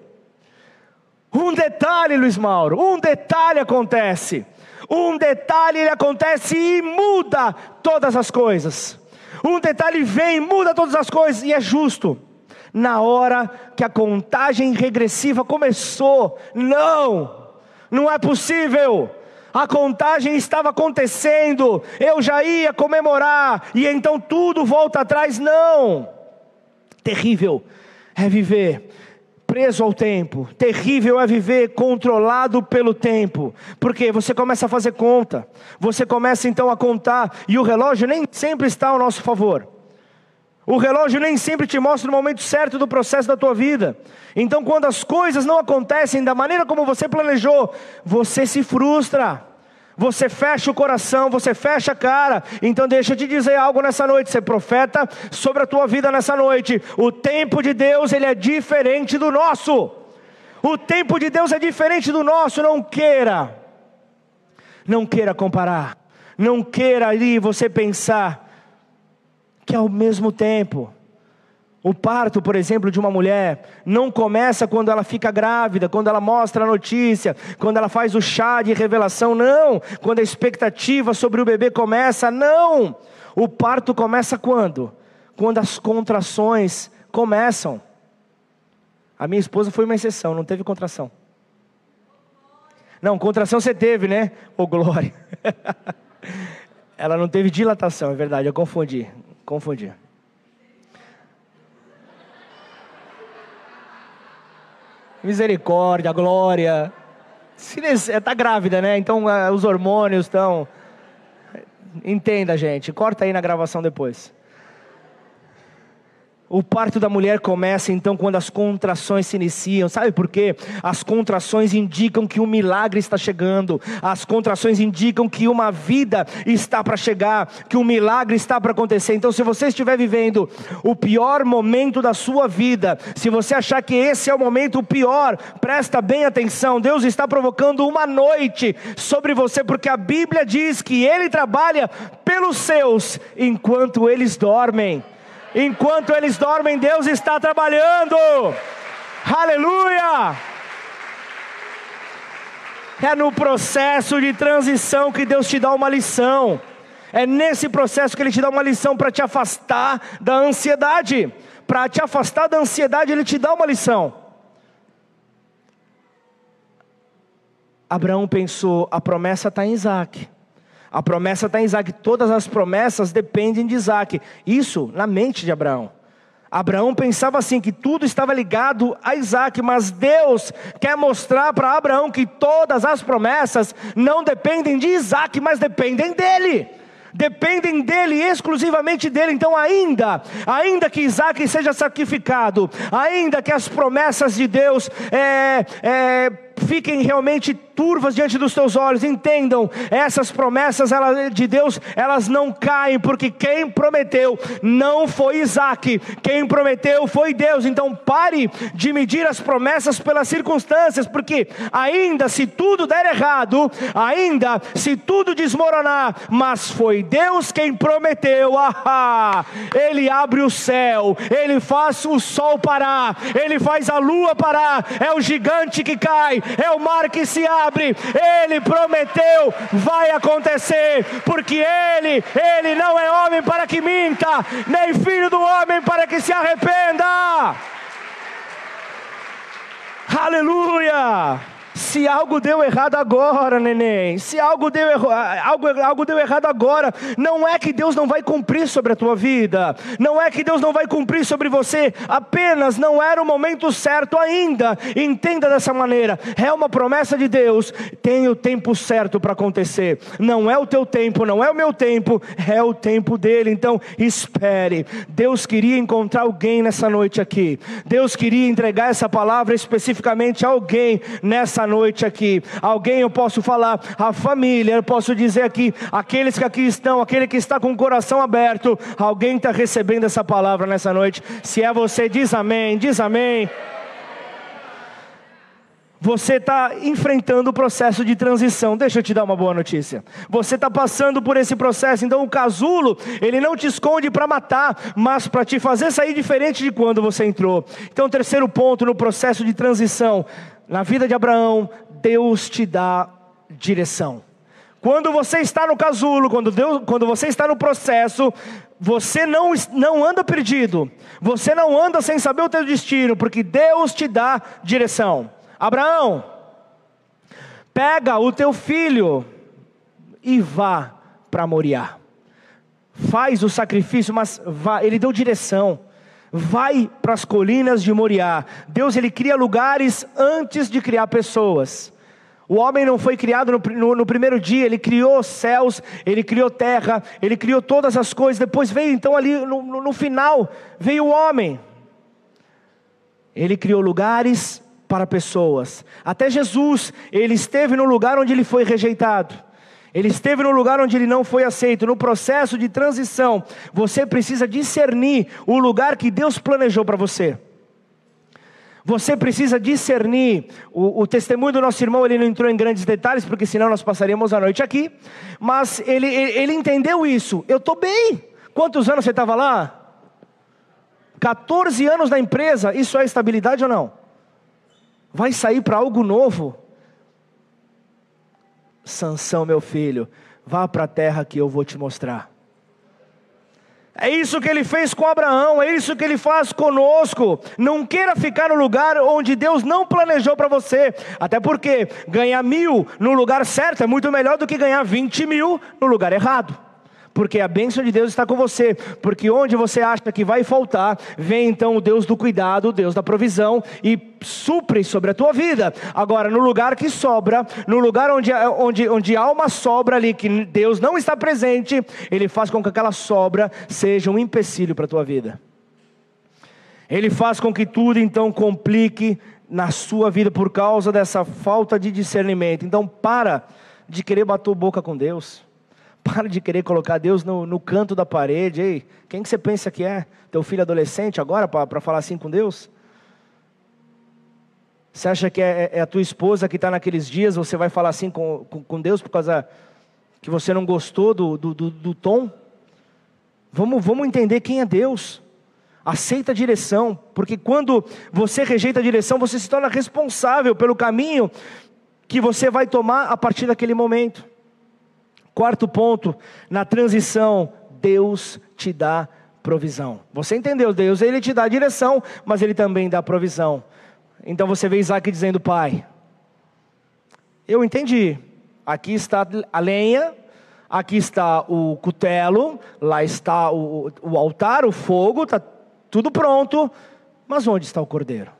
Um detalhe, Luiz Mauro. Um detalhe acontece. Um detalhe ele acontece e muda todas as coisas. Um detalhe vem, muda todas as coisas e é justo. Na hora que a contagem regressiva começou, não, não é possível. A contagem estava acontecendo, eu já ia comemorar, e então tudo volta atrás. Não, terrível é viver preso ao tempo. Terrível é viver controlado pelo tempo, porque você começa a fazer conta, você começa então a contar, e o relógio nem sempre está ao nosso favor. O relógio nem sempre te mostra o momento certo do processo da tua vida. Então, quando as coisas não acontecem da maneira como você planejou, você se frustra. Você fecha o coração, você fecha a cara. Então deixa eu te dizer algo nessa noite, ser profeta sobre a tua vida nessa noite. O tempo de Deus, ele é diferente do nosso. O tempo de Deus é diferente do nosso, não queira. Não queira comparar. Não queira ali você pensar que ao mesmo tempo o parto, por exemplo, de uma mulher não começa quando ela fica grávida, quando ela mostra a notícia, quando ela faz o chá de revelação, não. Quando a expectativa sobre o bebê começa, não. O parto começa quando? Quando as contrações começam. A minha esposa foi uma exceção, não teve contração. Não, contração você teve, né? Ô oh, glória. ela não teve dilatação, é verdade, eu confundi. Confundi. Misericórdia, glória. Está grávida, né? Então uh, os hormônios estão. Entenda, gente. Corta aí na gravação depois. O parto da mulher começa então quando as contrações se iniciam. Sabe por quê? As contrações indicam que um milagre está chegando. As contrações indicam que uma vida está para chegar, que um milagre está para acontecer. Então, se você estiver vivendo o pior momento da sua vida, se você achar que esse é o momento pior, presta bem atenção. Deus está provocando uma noite sobre você, porque a Bíblia diz que Ele trabalha pelos seus enquanto eles dormem. Enquanto eles dormem, Deus está trabalhando. Aleluia! É no processo de transição que Deus te dá uma lição. É nesse processo que Ele te dá uma lição para te afastar da ansiedade. Para te afastar da ansiedade, Ele te dá uma lição. Abraão pensou: a promessa está em Isaac. A promessa está em Isaac. Todas as promessas dependem de Isaac. Isso na mente de Abraão. Abraão pensava assim, que tudo estava ligado a Isaac, mas Deus quer mostrar para Abraão que todas as promessas não dependem de Isaac, mas dependem dele dependem dele, exclusivamente dele. Então, ainda, ainda que Isaac seja sacrificado, ainda que as promessas de Deus é, é, fiquem realmente turvas diante dos teus olhos, entendam, essas promessas de Deus, elas não caem, porque quem prometeu não foi Isaac, quem prometeu foi Deus. Então pare de medir as promessas pelas circunstâncias, porque ainda se tudo der errado, ainda se tudo desmoronar, mas foi Deus quem prometeu, ah, Ele abre o céu, Ele faz o sol parar, Ele faz a lua parar, é o gigante que cai, é o mar que se abre. Ele prometeu, vai acontecer, porque Ele, Ele não é homem para que minta, nem filho do homem para que se arrependa. Aleluia! Se algo deu errado agora, neném, se algo deu, algo, algo deu errado agora, não é que Deus não vai cumprir sobre a tua vida, não é que Deus não vai cumprir sobre você, apenas não era o momento certo ainda. Entenda dessa maneira: é uma promessa de Deus, tem o tempo certo para acontecer. Não é o teu tempo, não é o meu tempo, é o tempo dele. Então, espere. Deus queria encontrar alguém nessa noite aqui. Deus queria entregar essa palavra especificamente a alguém nessa noite aqui. Alguém eu posso falar, a família, eu posso dizer aqui, aqueles que aqui estão, aquele que está com o coração aberto, alguém está recebendo essa palavra nessa noite. Se é você, diz amém, diz amém você está enfrentando o processo de transição. Deixa eu te dar uma boa notícia. Você está passando por esse processo, então o casulo, ele não te esconde para matar, mas para te fazer sair diferente de quando você entrou. Então, terceiro ponto no processo de transição, na vida de Abraão, Deus te dá direção. Quando você está no casulo, quando, Deus, quando você está no processo, você não, não anda perdido, você não anda sem saber o teu destino, porque Deus te dá direção. Abraão, pega o teu filho e vá para Moriá. Faz o sacrifício, mas vá, ele deu direção. Vai para as colinas de Moriá. Deus ele cria lugares antes de criar pessoas. O homem não foi criado no, no, no, primeiro dia, ele criou céus, ele criou terra, ele criou todas as coisas. Depois veio, então, ali no, no final, veio o homem. Ele criou lugares para pessoas. Até Jesus, ele esteve no lugar onde ele foi rejeitado. Ele esteve no lugar onde ele não foi aceito. No processo de transição, você precisa discernir o lugar que Deus planejou para você. Você precisa discernir. O, o, testemunho do nosso irmão ele não entrou em grandes detalhes, porque senão nós passaríamos a noite aqui. Mas ele, ele, ele entendeu isso. Eu estou bem. Quantos anos você estava lá? 14 anos na empresa. Isso é estabilidade ou não? Vai sair para algo novo. Sansão, meu filho, vá para a terra que eu vou te mostrar. É isso que ele fez com Abraão, é isso que ele faz conosco. Não queira ficar no lugar onde Deus não planejou para você. Até porque ganhar mil no lugar certo é muito melhor do que ganhar vinte mil no lugar errado porque a bênção de Deus está com você, porque onde você acha que vai faltar, vem então o Deus do cuidado, o Deus da provisão e supre sobre a tua vida. Agora, no lugar que sobra, no lugar onde, onde, onde há uma sobra ali que Deus não está presente, Ele faz com que aquela sobra seja um empecilho para a tua vida. Ele faz com que tudo então complique na sua vida por causa dessa falta de discernimento. Então, para de querer bater boca com Deus. Para de querer colocar Deus no, no canto da parede. Ei, quem que você pensa que é? Teu filho adolescente agora para falar assim com Deus? Você acha que é, é a tua esposa que está naqueles dias, você vai falar assim com, com, com, Deus por causa que você não gostou do, do, do, do tom? Vamos, vamos entender quem é Deus. Aceita a direção, porque quando você rejeita a direção, você se torna responsável pelo caminho que você vai tomar a partir daquele momento. Quarto ponto, na transição, Deus te dá provisão. Você entendeu? Deus ele te dá direção, mas ele também dá provisão. Então você vê Isaac dizendo: Pai, eu entendi. Aqui está a lenha, aqui está o cutelo, lá está o, o altar, o fogo, está tudo pronto, mas onde está o cordeiro?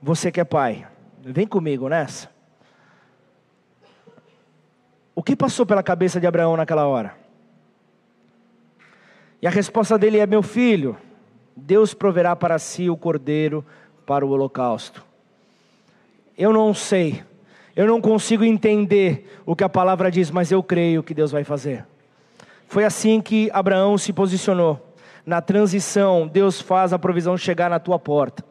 Você que é pai, vem comigo nessa. O que passou pela cabeça de Abraão naquela hora? E a resposta dele é: Meu filho, Deus proverá para si o cordeiro para o holocausto. Eu não sei, eu não consigo entender o que a palavra diz, mas eu creio que Deus vai fazer. Foi assim que Abraão se posicionou. Na transição, Deus faz a provisão chegar na tua porta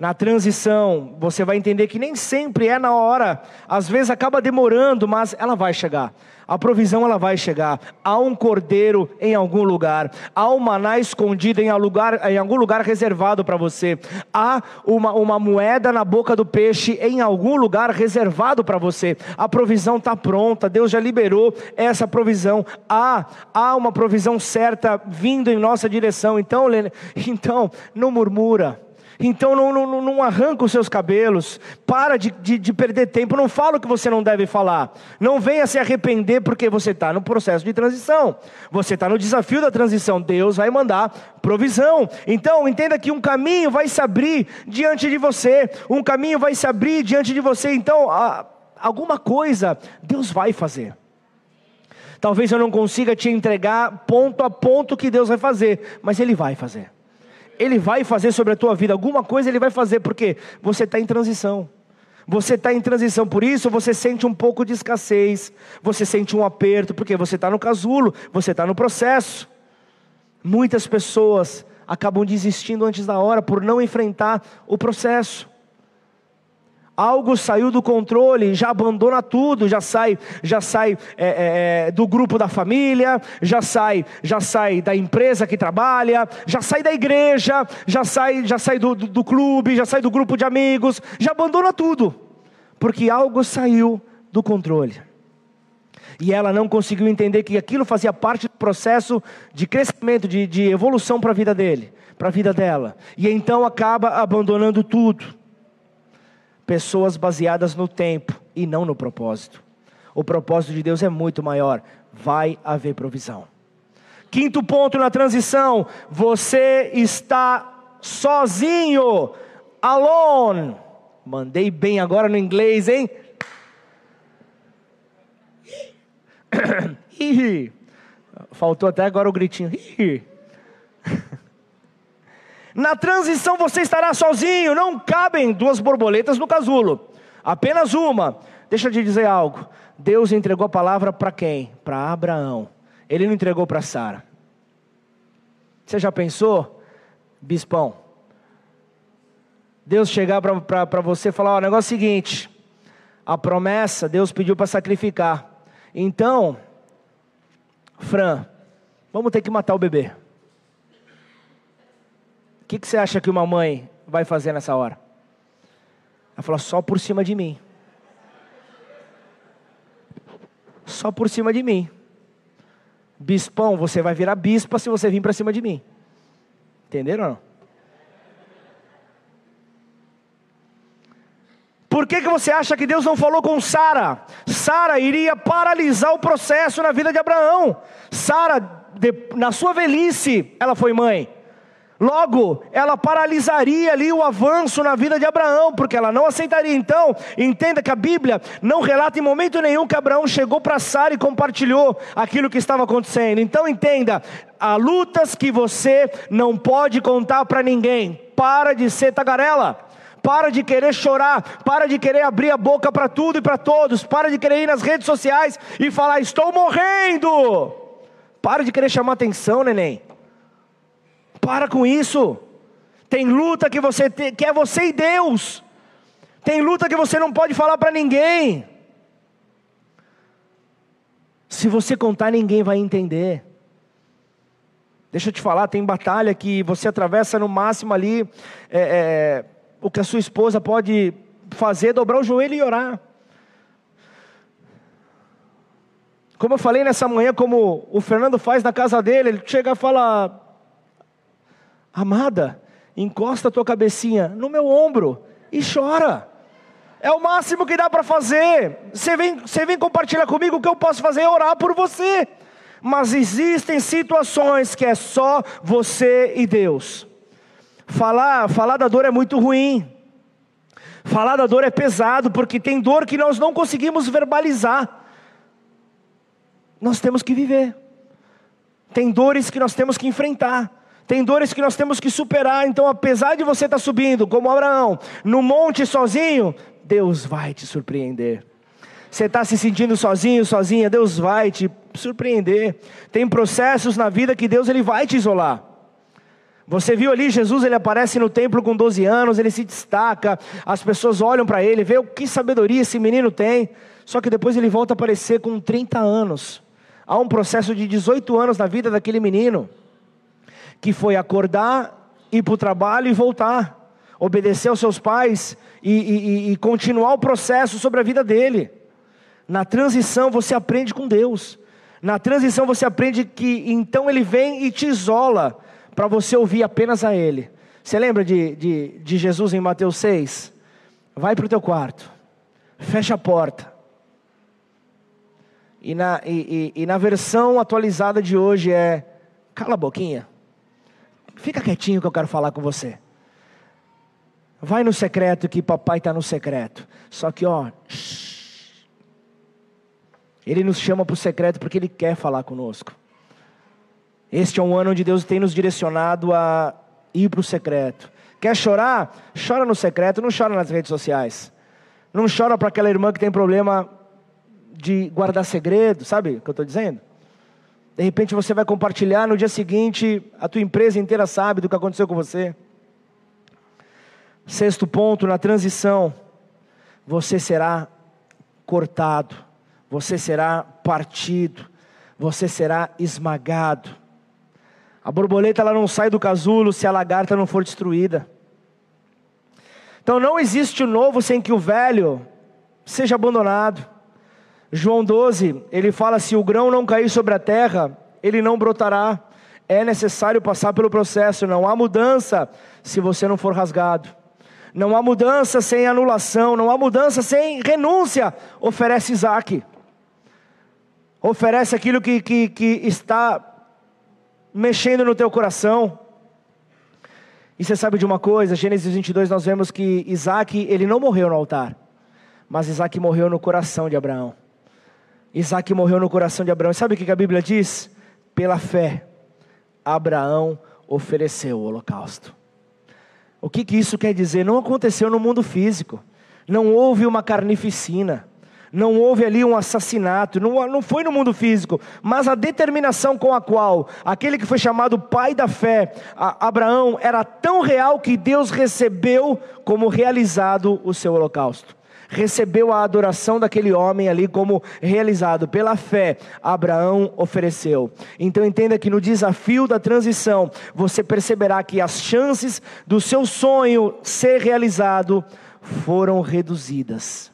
na transição, você vai entender que nem sempre é na hora, às vezes acaba demorando, mas ela vai chegar. A provisão ela vai chegar. Há um cordeiro em algum lugar, há um maná escondido em, lugar, em algum lugar reservado para você, há uma, uma moeda na boca do peixe em algum lugar reservado para você. A provisão está pronta, Deus já liberou essa provisão. Há, há uma provisão certa vindo em nossa direção. Então, então não murmura Então não, não, não, arranca os seus cabelos, para de, de, de, perder tempo, não fala o que você não deve falar. Não venha se arrepender porque você está no processo de transição. Você está no desafio da transição. Deus vai mandar provisão. Então entenda que um caminho vai se abrir diante de você. Um caminho vai se abrir diante de você. Então, a, alguma coisa Deus vai fazer. Talvez eu não consiga te entregar ponto a ponto que Deus vai fazer, mas Ele vai fazer. Ele vai fazer sobre a tua vida, alguma coisa Ele vai fazer, porque você está em transição. Você está em transição, por isso você sente um pouco de escassez, você sente um aperto, porque você está no casulo, você está no processo. Muitas pessoas acabam desistindo antes da hora por não enfrentar o processo algo saiu do controle, já abandona tudo, já sai, já sai é, é, é, do grupo da família, já sai, já sai da empresa que trabalha, já sai da igreja, já sai, já sai do, do, do clube, já sai do grupo de amigos, já abandona tudo, porque algo saiu do controle. E ela não conseguiu entender que aquilo fazia parte do processo de crescimento, de, de evolução para a vida dele, para a vida dela. E então acaba abandonando tudo pessoas baseadas no tempo e não no propósito. O propósito de Deus é muito maior, vai haver provisão. Quinto ponto na transição: você está sozinho, alone. Mandei bem agora no inglês, hein? Faltou até agora o gritinho. Na transição você estará sozinho, não cabem duas borboletas no casulo, apenas uma. Deixa eu te dizer algo. Deus entregou a palavra para quem? Para Abraão. Ele não entregou para Sara. Você já pensou, bispão? Deus chegar para você e falar: Ó, o negócio é o seguinte, a promessa Deus pediu para sacrificar. Então, Fran, vamos ter que matar o bebê que, que você acha que uma mãe vai fazer nessa hora? Ela falou: só por cima de mim. Só por cima de mim. Bispão, você vai virar bispa se você vir para cima de mim. Entenderam ou não? Por que, que você acha que Deus não falou com Sara? Sara iria paralisar o processo na vida de Abraão. Sara, na sua velhice, ela foi mãe. Logo, ela paralisaria ali o avanço na vida de Abraão, porque ela não aceitaria. Então, entenda que a Bíblia não relata em momento nenhum que Abraão chegou para Sara e compartilhou aquilo que estava acontecendo. Então, entenda: há lutas que você não pode contar para ninguém. Para de ser tagarela. Para de querer chorar, para de querer abrir a boca para tudo e para todos, para de querer ir nas redes sociais e falar: estou morrendo. Para de querer chamar atenção, neném. Para com isso. Tem luta que você tem, que é você e Deus. Tem luta que você não pode falar para ninguém. Se você contar, ninguém vai entender. Deixa eu te falar, tem batalha que você atravessa no máximo ali. É, é, o que a sua esposa pode fazer, dobrar o joelho e orar. Como eu falei nessa manhã, como o Fernando faz na casa dele, ele chega e fala: Amada, encosta a tua cabecinha no meu ombro e chora. É o máximo que dá para fazer. Você vem, você vem compartilhar comigo o que eu posso fazer é orar por você. Mas existem situações que é só você e Deus. Falar, falar da dor é muito ruim. Falar da dor é pesado, porque tem dor que nós não conseguimos verbalizar. Nós temos que viver. Tem dores que nós temos que enfrentar. Tem dores que nós temos que superar, então apesar de você estar tá subindo, como Abraão, no monte sozinho, Deus vai te surpreender. Você está se sentindo sozinho, sozinha, Deus vai te surpreender. Tem processos na vida que Deus ele vai te isolar. Você viu ali, Jesus ele aparece no templo com 12 anos, ele se destaca, as pessoas olham para ele, vê o que sabedoria esse menino tem. Só que depois ele volta a aparecer com 30 anos. Há um processo de 18 anos na vida daquele menino que foi acordar, ir para o trabalho e voltar, obedecer aos seus pais e, e, e continuar o processo sobre a vida dele. Na transição você aprende com Deus. Na transição você aprende que então ele vem e te isola para você ouvir apenas a Ele. Você lembra de, de, de Jesus em Mateus 6? Vai para o teu quarto, fecha a porta. E na, e, e, e na versão atualizada de hoje é: cala a boquinha, fica quietinho que eu quero falar com você. Vai no secreto que papai está no secreto. Só que, ó, ele nos chama para o secreto porque ele quer falar conosco. Este é um ano onde Deus tem nos direcionado a ir para o secreto. Quer chorar? Chora no secreto, não chora nas redes sociais. Não chora para aquela irmã que tem problema de guardar segredo, sabe o que eu estou dizendo? De repente você vai compartilhar, no dia seguinte a tua empresa inteira sabe do que aconteceu com você. Sexto ponto, na transição, você será cortado, você será partido, você será esmagado. A borboleta ela não sai do casulo se a lagarta não for destruída. Então não existe o novo sem que o velho seja abandonado. João 12, ele fala: se o grão não cair sobre a terra, ele não brotará. É necessário passar pelo processo, não há mudança se você não for rasgado. Não há mudança sem anulação, não há mudança sem renúncia. Oferece Isaac. Oferece aquilo que, que, que está mexendo no teu coração. E você sabe de uma coisa, Gênesis 22 nós vemos que Isaac, ele não morreu no altar, mas Isaac morreu no coração de Abraão. Isaac morreu no coração de Abraão. Sabe o que a Bíblia diz? Pela fé, Abraão ofereceu o holocausto. O que, que isso quer dizer? Não aconteceu no mundo físico. Não houve uma carnificina. Não houve ali um assassinato, não, não foi no mundo físico, mas a determinação com a qual aquele que foi chamado pai da fé, Abraão, era tão real que Deus recebeu como realizado o seu holocausto recebeu a adoração daquele homem ali como realizado pela fé, Abraão ofereceu. Então entenda que no desafio da transição, você perceberá que as chances do seu sonho ser realizado foram reduzidas.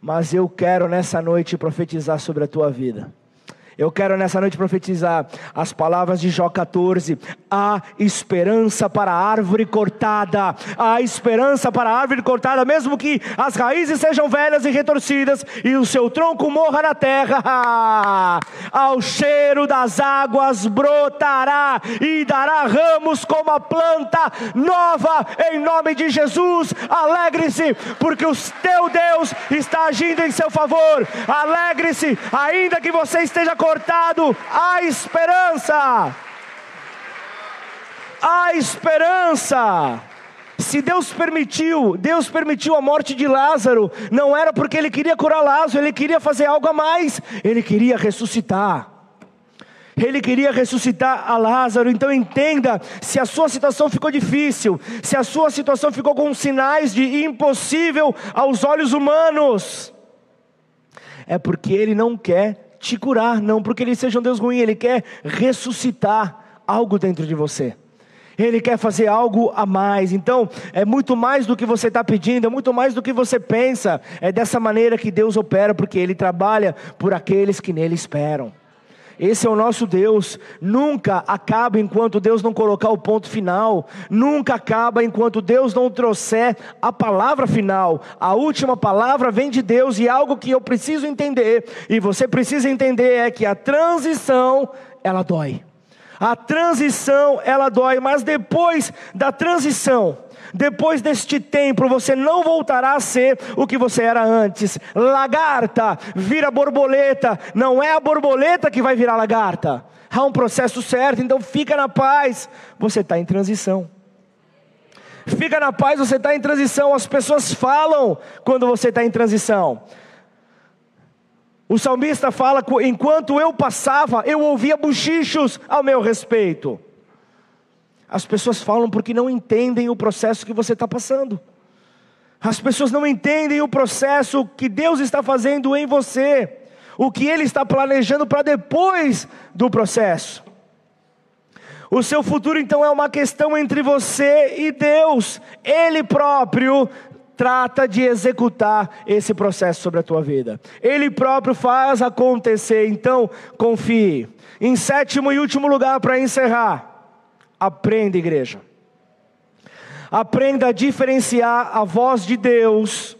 Mas eu quero nessa noite profetizar sobre a tua vida. Eu quero nessa noite profetizar as palavras de Jó 14: há esperança para a árvore cortada, há esperança para a árvore cortada, mesmo que as raízes sejam velhas e retorcidas e o seu tronco morra na terra, ao cheiro das águas brotará e dará ramos como a planta nova, em nome de Jesus. Alegre-se, porque o teu Deus está agindo em seu favor. Alegre-se, ainda que você esteja com cortado, há esperança. Há esperança. Se Deus permitiu, Deus permitiu a morte de Lázaro, não era porque ele queria curar Lázaro, ele queria fazer algo a mais, ele queria ressuscitar. Ele queria ressuscitar a Lázaro, então entenda: se a sua situação ficou difícil, se a sua situação ficou com sinais de impossível aos olhos humanos, é porque Ele não quer te curar, não porque ele seja um Deus ruim, ele quer ressuscitar algo dentro de você. Ele quer fazer algo a mais. Então, é muito mais do que você está pedindo, é muito mais do que você pensa. É dessa maneira que Deus opera, porque Ele trabalha por aqueles que nele esperam. Esse é o nosso Deus. Nunca acaba enquanto Deus não colocar o ponto final. Nunca acaba enquanto Deus não trouxer a palavra final. A última palavra vem de Deus e algo que eu preciso entender e você precisa entender é que a transição ela dói. A transição ela dói, mas depois da transição depois deste tempo, você não voltará a ser o que você era antes. Lagarta vira borboleta, não é a borboleta que vai virar lagarta. Há um processo certo, então fica na paz. Você está em transição. Fica na paz, você está em transição. As pessoas falam quando você está em transição. O salmista fala: enquanto eu passava, eu ouvia bochichos ao meu respeito. As pessoas falam porque não entendem o processo que você está passando. As pessoas não entendem o processo que Deus está fazendo em você, o que Ele está planejando para depois do processo. O seu futuro então é uma questão entre você e Deus. Ele próprio trata de executar esse processo sobre a tua vida. Ele próprio faz acontecer, então confie. Em sétimo e último lugar para encerrar, Aprenda, igreja. Aprenda a diferenciar a voz de Deus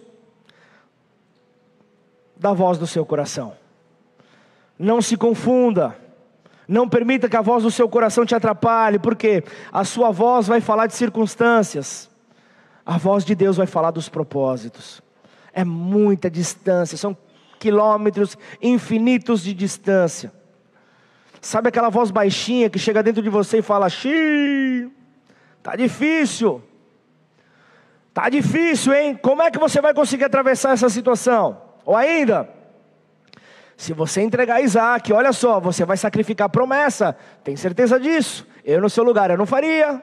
da voz do seu coração. Não se confunda. Não permita que a voz do seu coração te atrapalhe, porque a sua voz vai falar de circunstâncias, a voz de Deus vai falar dos propósitos. É muita distância, são quilômetros infinitos de distância. Sabe aquela voz baixinha que chega dentro de você e fala: Xiii, tá difícil, tá difícil, hein? Como é que você vai conseguir atravessar essa situação? Ou ainda, se você entregar Isaac, olha só, você vai sacrificar a promessa, tem certeza disso? Eu no seu lugar, eu não faria.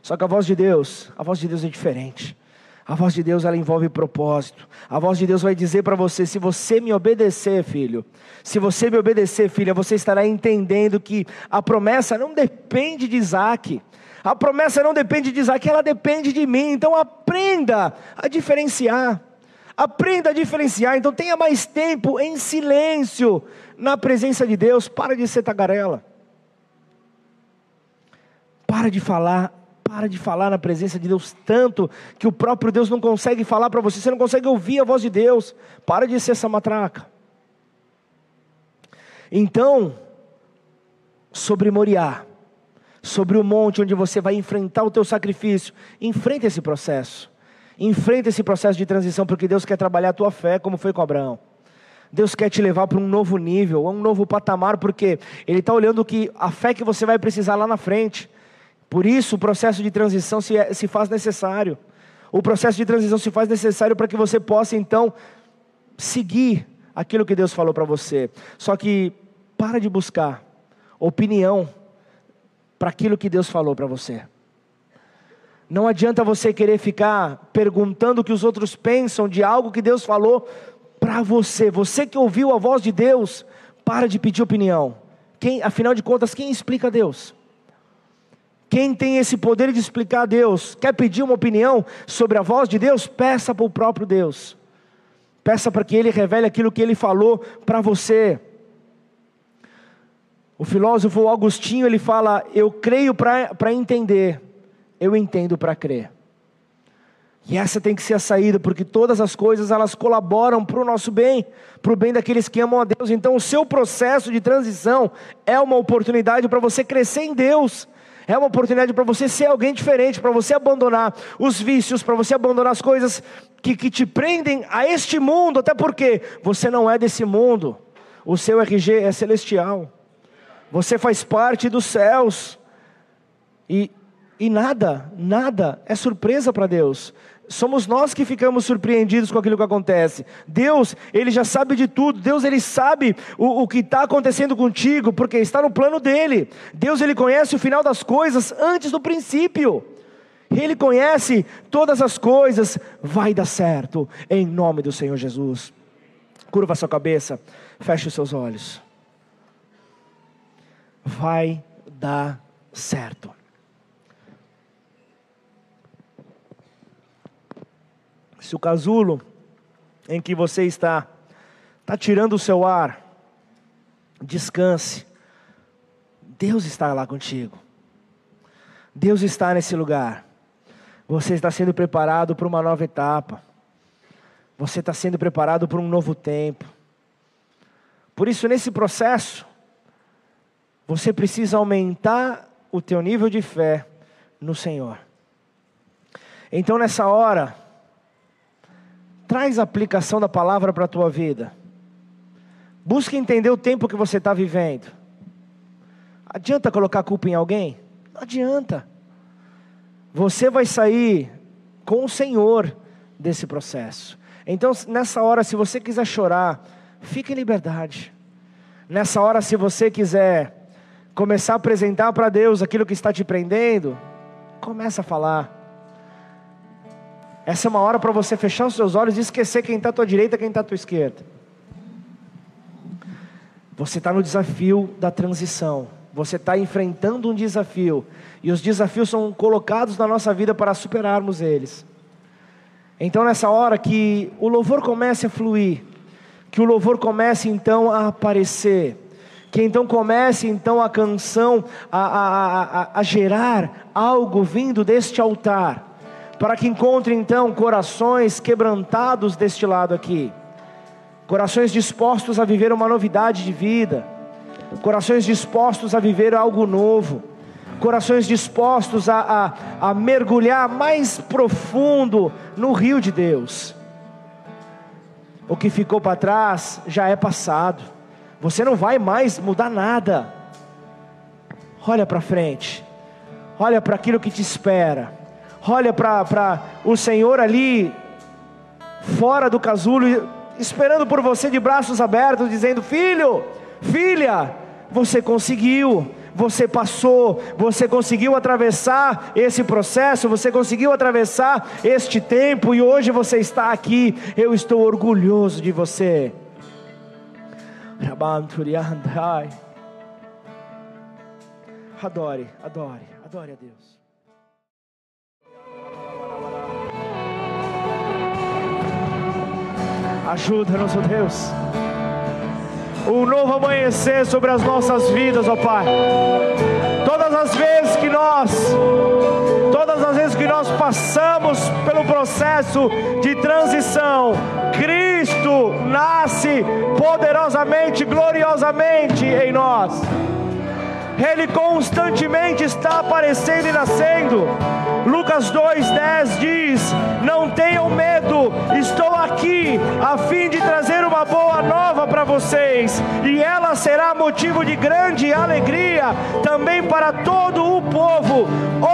Só que a voz de Deus, a voz de Deus é diferente. A voz de Deus ela envolve propósito. A voz de Deus vai dizer para você: se você me obedecer, filho, se você me obedecer, filha, você estará entendendo que a promessa não depende de Isaac. A promessa não depende de Isaac, ela depende de mim. Então aprenda a diferenciar. Aprenda a diferenciar. Então tenha mais tempo em silêncio na presença de Deus. Para de ser tagarela. Para de falar. Para de falar na presença de Deus tanto que o próprio Deus não consegue falar para você. Você não consegue ouvir a voz de Deus. Para de ser essa matraca. Então, sobre Moriá, sobre o monte onde você vai enfrentar o teu sacrifício, enfrente esse processo. Enfrenta esse processo de transição, porque Deus quer trabalhar a tua fé, como foi com Abraão. Deus quer te levar para um novo nível, um novo patamar, porque Ele está olhando que a fé que você vai precisar lá na frente. Por isso, o processo de transição se, é, se faz necessário. O processo de transição se faz necessário para que você possa, então, seguir aquilo que Deus falou para você. Só que, para de buscar opinião para aquilo que Deus falou para você. Não adianta você querer ficar perguntando o que os outros pensam de algo que Deus falou para você. Você que ouviu a voz de Deus, para de pedir opinião. Quem, afinal de contas, quem explica Deus? Quem tem esse poder de explicar Deus, quer pedir uma opinião sobre a voz de Deus? Peça para o próprio Deus. Peça para que Ele revele aquilo que Ele falou para você. O filósofo Agostinho ele fala: Eu creio para entender, eu entendo para crer. E essa tem que ser a saída, porque todas as coisas elas colaboram para o nosso bem, para o bem daqueles que amam a Deus. Então, o seu processo de transição é uma oportunidade para você crescer em Deus, é uma oportunidade para você ser alguém diferente, para você abandonar os vícios, para você abandonar as coisas que, que te prendem a este mundo, até porque você não é desse mundo, o seu RG é celestial, você faz parte dos céus, e e nada, nada é surpresa para Deus. Somos nós que ficamos surpreendidos com aquilo que acontece. Deus, Ele já sabe de tudo. Deus, Ele sabe o, o que está acontecendo contigo, porque está no plano dele. Deus, Ele conhece o final das coisas antes do princípio. Ele conhece todas as coisas. Vai dar certo, em nome do Senhor Jesus. Curva sua cabeça, feche os seus olhos. Vai dar certo. Se o casulo em que você está está tirando o seu ar, descanse. Deus está lá contigo. Deus está nesse lugar. Você está sendo preparado para uma nova etapa. Você está sendo preparado para um novo tempo. Por isso, nesse processo, você precisa aumentar o teu nível de fé no Senhor. Então, nessa hora, Traz a aplicação da palavra para a tua vida. Busque entender o tempo que você está vivendo. Adianta colocar culpa em alguém? Não adianta. Você vai sair com o Senhor desse processo. Então, nessa hora, se você quiser chorar, fique em liberdade. Nessa hora, se você quiser começar a apresentar para Deus aquilo que está te prendendo, começa a falar. Essa é uma hora para você fechar os seus olhos e esquecer quem está à tua direita e quem está à tua esquerda. Você está no desafio da transição. Você está enfrentando um desafio. E os desafios são colocados na nossa vida para superarmos eles. Então, nessa hora que o louvor comece a fluir, que o louvor comece então a aparecer, que então comece então a canção a, a, a, a gerar algo vindo deste altar, para que encontre então corações quebrantados deste lado aqui, corações dispostos a viver uma novidade de vida, corações dispostos a viver algo novo, corações dispostos a, a, a mergulhar mais profundo no rio de Deus. O que ficou para trás já é passado. Você não vai mais mudar nada. Olha para frente. Olha para aquilo que te espera. Olha para o Senhor ali, fora do casulo, esperando por você de braços abertos, dizendo: Filho, filha, você conseguiu você passou, você conseguiu atravessar esse processo, você conseguiu atravessar este tempo e hoje você está aqui. Eu estou orgulhoso de você. Adore, adore, adore a Deus. Ajuda-nos, oh Deus um novo amanhecer sobre as nossas vidas, ó Pai. Todas as vezes que nós, todas as vezes que nós passamos pelo processo de transição, Cristo nasce poderosamente, gloriosamente em nós. Ele constantemente está aparecendo e nascendo. Lucas 2,10 diz: Não tenham medo, estou aqui a fim de trazer uma boa nova para vocês, e ela será motivo de grande alegria também para todo o povo.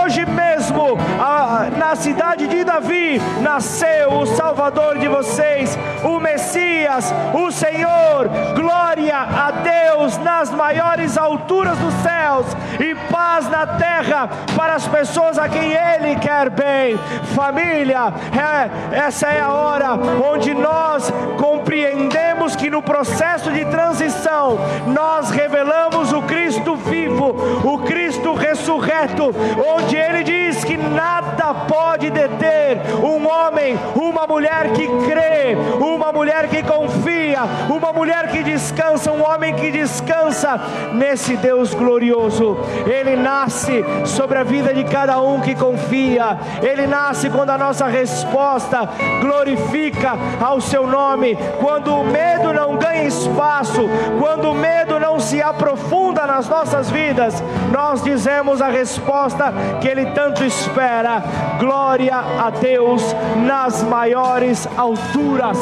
Hoje mesmo, a, na cidade de Davi, nasceu o Salvador de vocês, o Messias, o Senhor. Glória a Deus nas maiores alturas dos céus e paz na terra para as pessoas a quem Ele quer bem. Família, é, essa é a hora onde nós compreendemos que no processo de transição nós revelamos o Cristo vivo, o Cristo ressurreto, onde Ele diz que nada pode deter um homem, uma mulher que crê, uma mulher que confia, uma mulher que descansa, um homem que descansa nesse Deus glorioso. Ele nasce sobre a vida de cada um que confia, ele nasce quando a nossa resposta glorifica ao seu nome, quando o medo não ganha espaço, quando o medo não se aprofunda nas nossas vidas, nós dizemos a resposta que ele tanto espera: glória a Deus nas maiores alturas.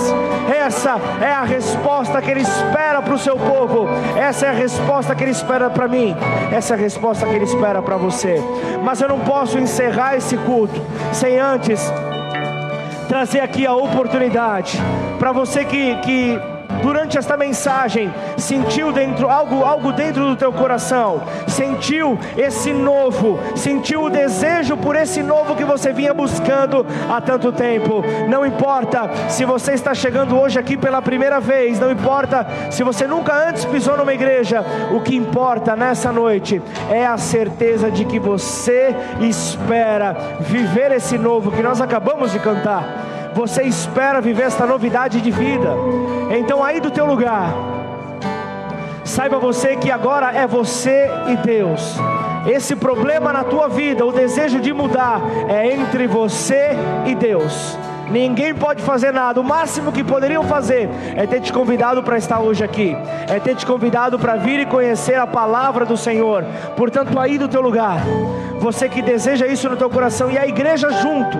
Essa é a resposta que ele espera para o seu povo, essa é a resposta que ele espera para mim, essa é a resposta que ele espera para você. Mas eu não posso encerrar esse culto sem antes trazer aqui a oportunidade para você que, que durante esta mensagem sentiu dentro algo, algo dentro do teu coração, sentiu esse novo, sentiu o desejo por esse novo que você vinha buscando há tanto tempo. Não importa se você está chegando hoje aqui pela primeira vez, não importa se você nunca antes pisou numa igreja, o que importa nessa noite é a certeza de que você espera viver esse novo que nós acabamos de cantar você espera viver esta novidade de vida. Então, aí do teu lugar, saiba você que agora é você e Deus. Esse problema na tua vida, o desejo de mudar, é entre você e Deus. Ninguém pode fazer nada. O máximo que poderiam fazer é ter te convidado para estar hoje aqui, é ter te convidado para vir e conhecer a palavra do Senhor. Portanto, aí do teu lugar, você que deseja isso no teu coração e a igreja junto,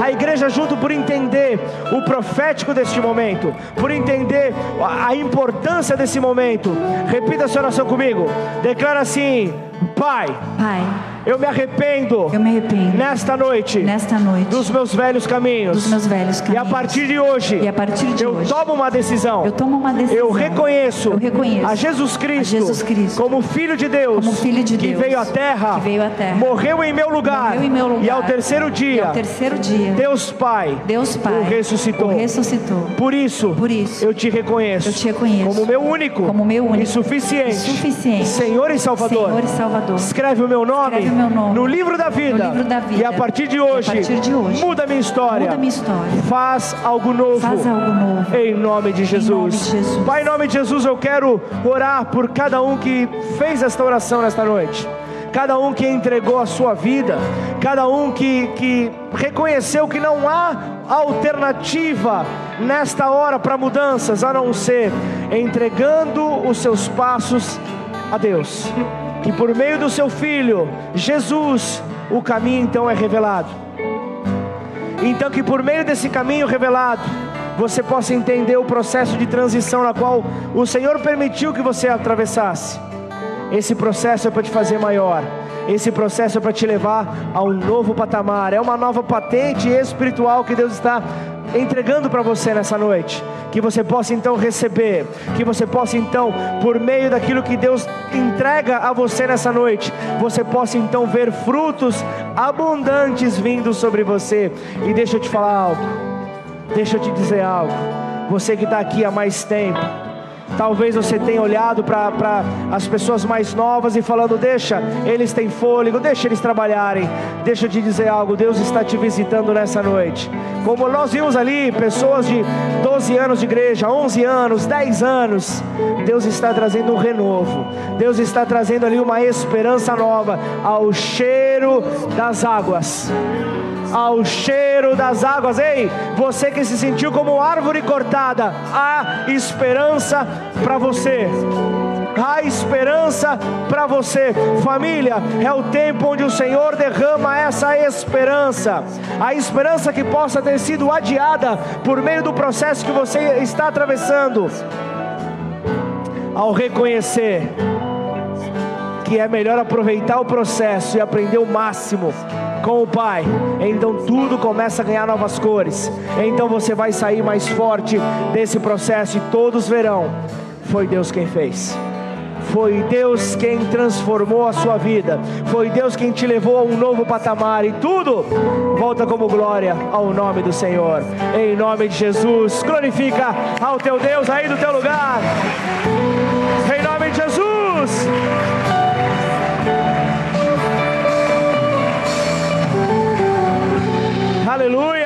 a igreja junto por entender o profético deste momento, por entender a importância desse momento. Repita a sua oração comigo. Declara assim: Pai. Pai eu me arrependo. Eu me arrependo. Nesta noite. Nesta noite. Dos meus velhos caminhos. Dos meus velhos caminhos. E a partir de hoje. E a partir de eu hoje. Tomo uma decisão. Eu tomo uma decisão. Eu reconheço. Eu reconheço. A Jesus Cristo. A Jesus Cristo. Como filho de Deus. Como filho de que Deus. Veio à terra. Que veio à terra. Morreu em meu lugar. Morreu em meu lugar. E ao terceiro dia. E ao terceiro dia. Deus Pai. Deus Pai. O ressuscitou. O ressuscitou. Por isso. Por isso. Eu te reconheço. Eu te reconheço. Como meu único. Como meu único. E suficiente. Suficiente. Senhor e Salvador. Senhor e Salvador. Escreve o meu nome. o meu nome no livro da vida. no livro da vida. E a partir de hoje, partir de hoje, muda minha história. muda minha história. Faz algo novo. Faz algo novo. Em nome de Jesus. nome de Jesus. Pai, em nome de Jesus, eu quero orar por cada um que fez esta oração nesta noite. Cada um que entregou a sua vida, cada um que, que reconheceu que não há alternativa nesta hora para mudanças, a não ser entregando os seus passos a Deus. Que por meio do seu filho, Jesus, o caminho então é revelado. Então, que por meio desse caminho revelado, você possa entender o processo de transição na qual o Senhor permitiu que você atravessasse. Esse processo é para te fazer maior. Esse processo é para te levar a um novo patamar. É uma nova patente espiritual que Deus está entregando para você nessa noite. Que você possa então receber, que você possa então, por meio daquilo que Deus entrega a você nessa noite, você possa então ver frutos abundantes vindo sobre você. E deixa eu te falar algo, deixa eu te dizer algo. Você que está aqui há mais tempo, Talvez você tenha olhado para as pessoas mais novas e falando: deixa, eles têm fôlego, deixa eles trabalharem. Deixa eu te dizer algo: Deus está te visitando nessa noite. Como nós vimos ali, pessoas de 12 anos de igreja, 11 anos, 10 anos, Deus está trazendo um renovo, Deus está trazendo ali uma esperança nova ao cheiro das águas ao cheiro das águas. Ei, você que se sentiu como árvore cortada, há esperança para você. Há esperança para você, família. É o tempo onde o Senhor derrama essa esperança, a esperança que possa ter sido adiada por meio do processo que você está atravessando. Ao reconhecer que é melhor aproveitar o processo e aprender o máximo com o Pai, então tudo começa a ganhar novas cores. Então você vai sair mais forte desse processo e todos verão: foi Deus quem fez. Foi Deus quem transformou a sua vida. Foi Deus quem te levou a um novo patamar. E tudo volta como glória ao nome do Senhor. Em nome de Jesus. Glorifica ao teu Deus aí do teu lugar. Aleluia!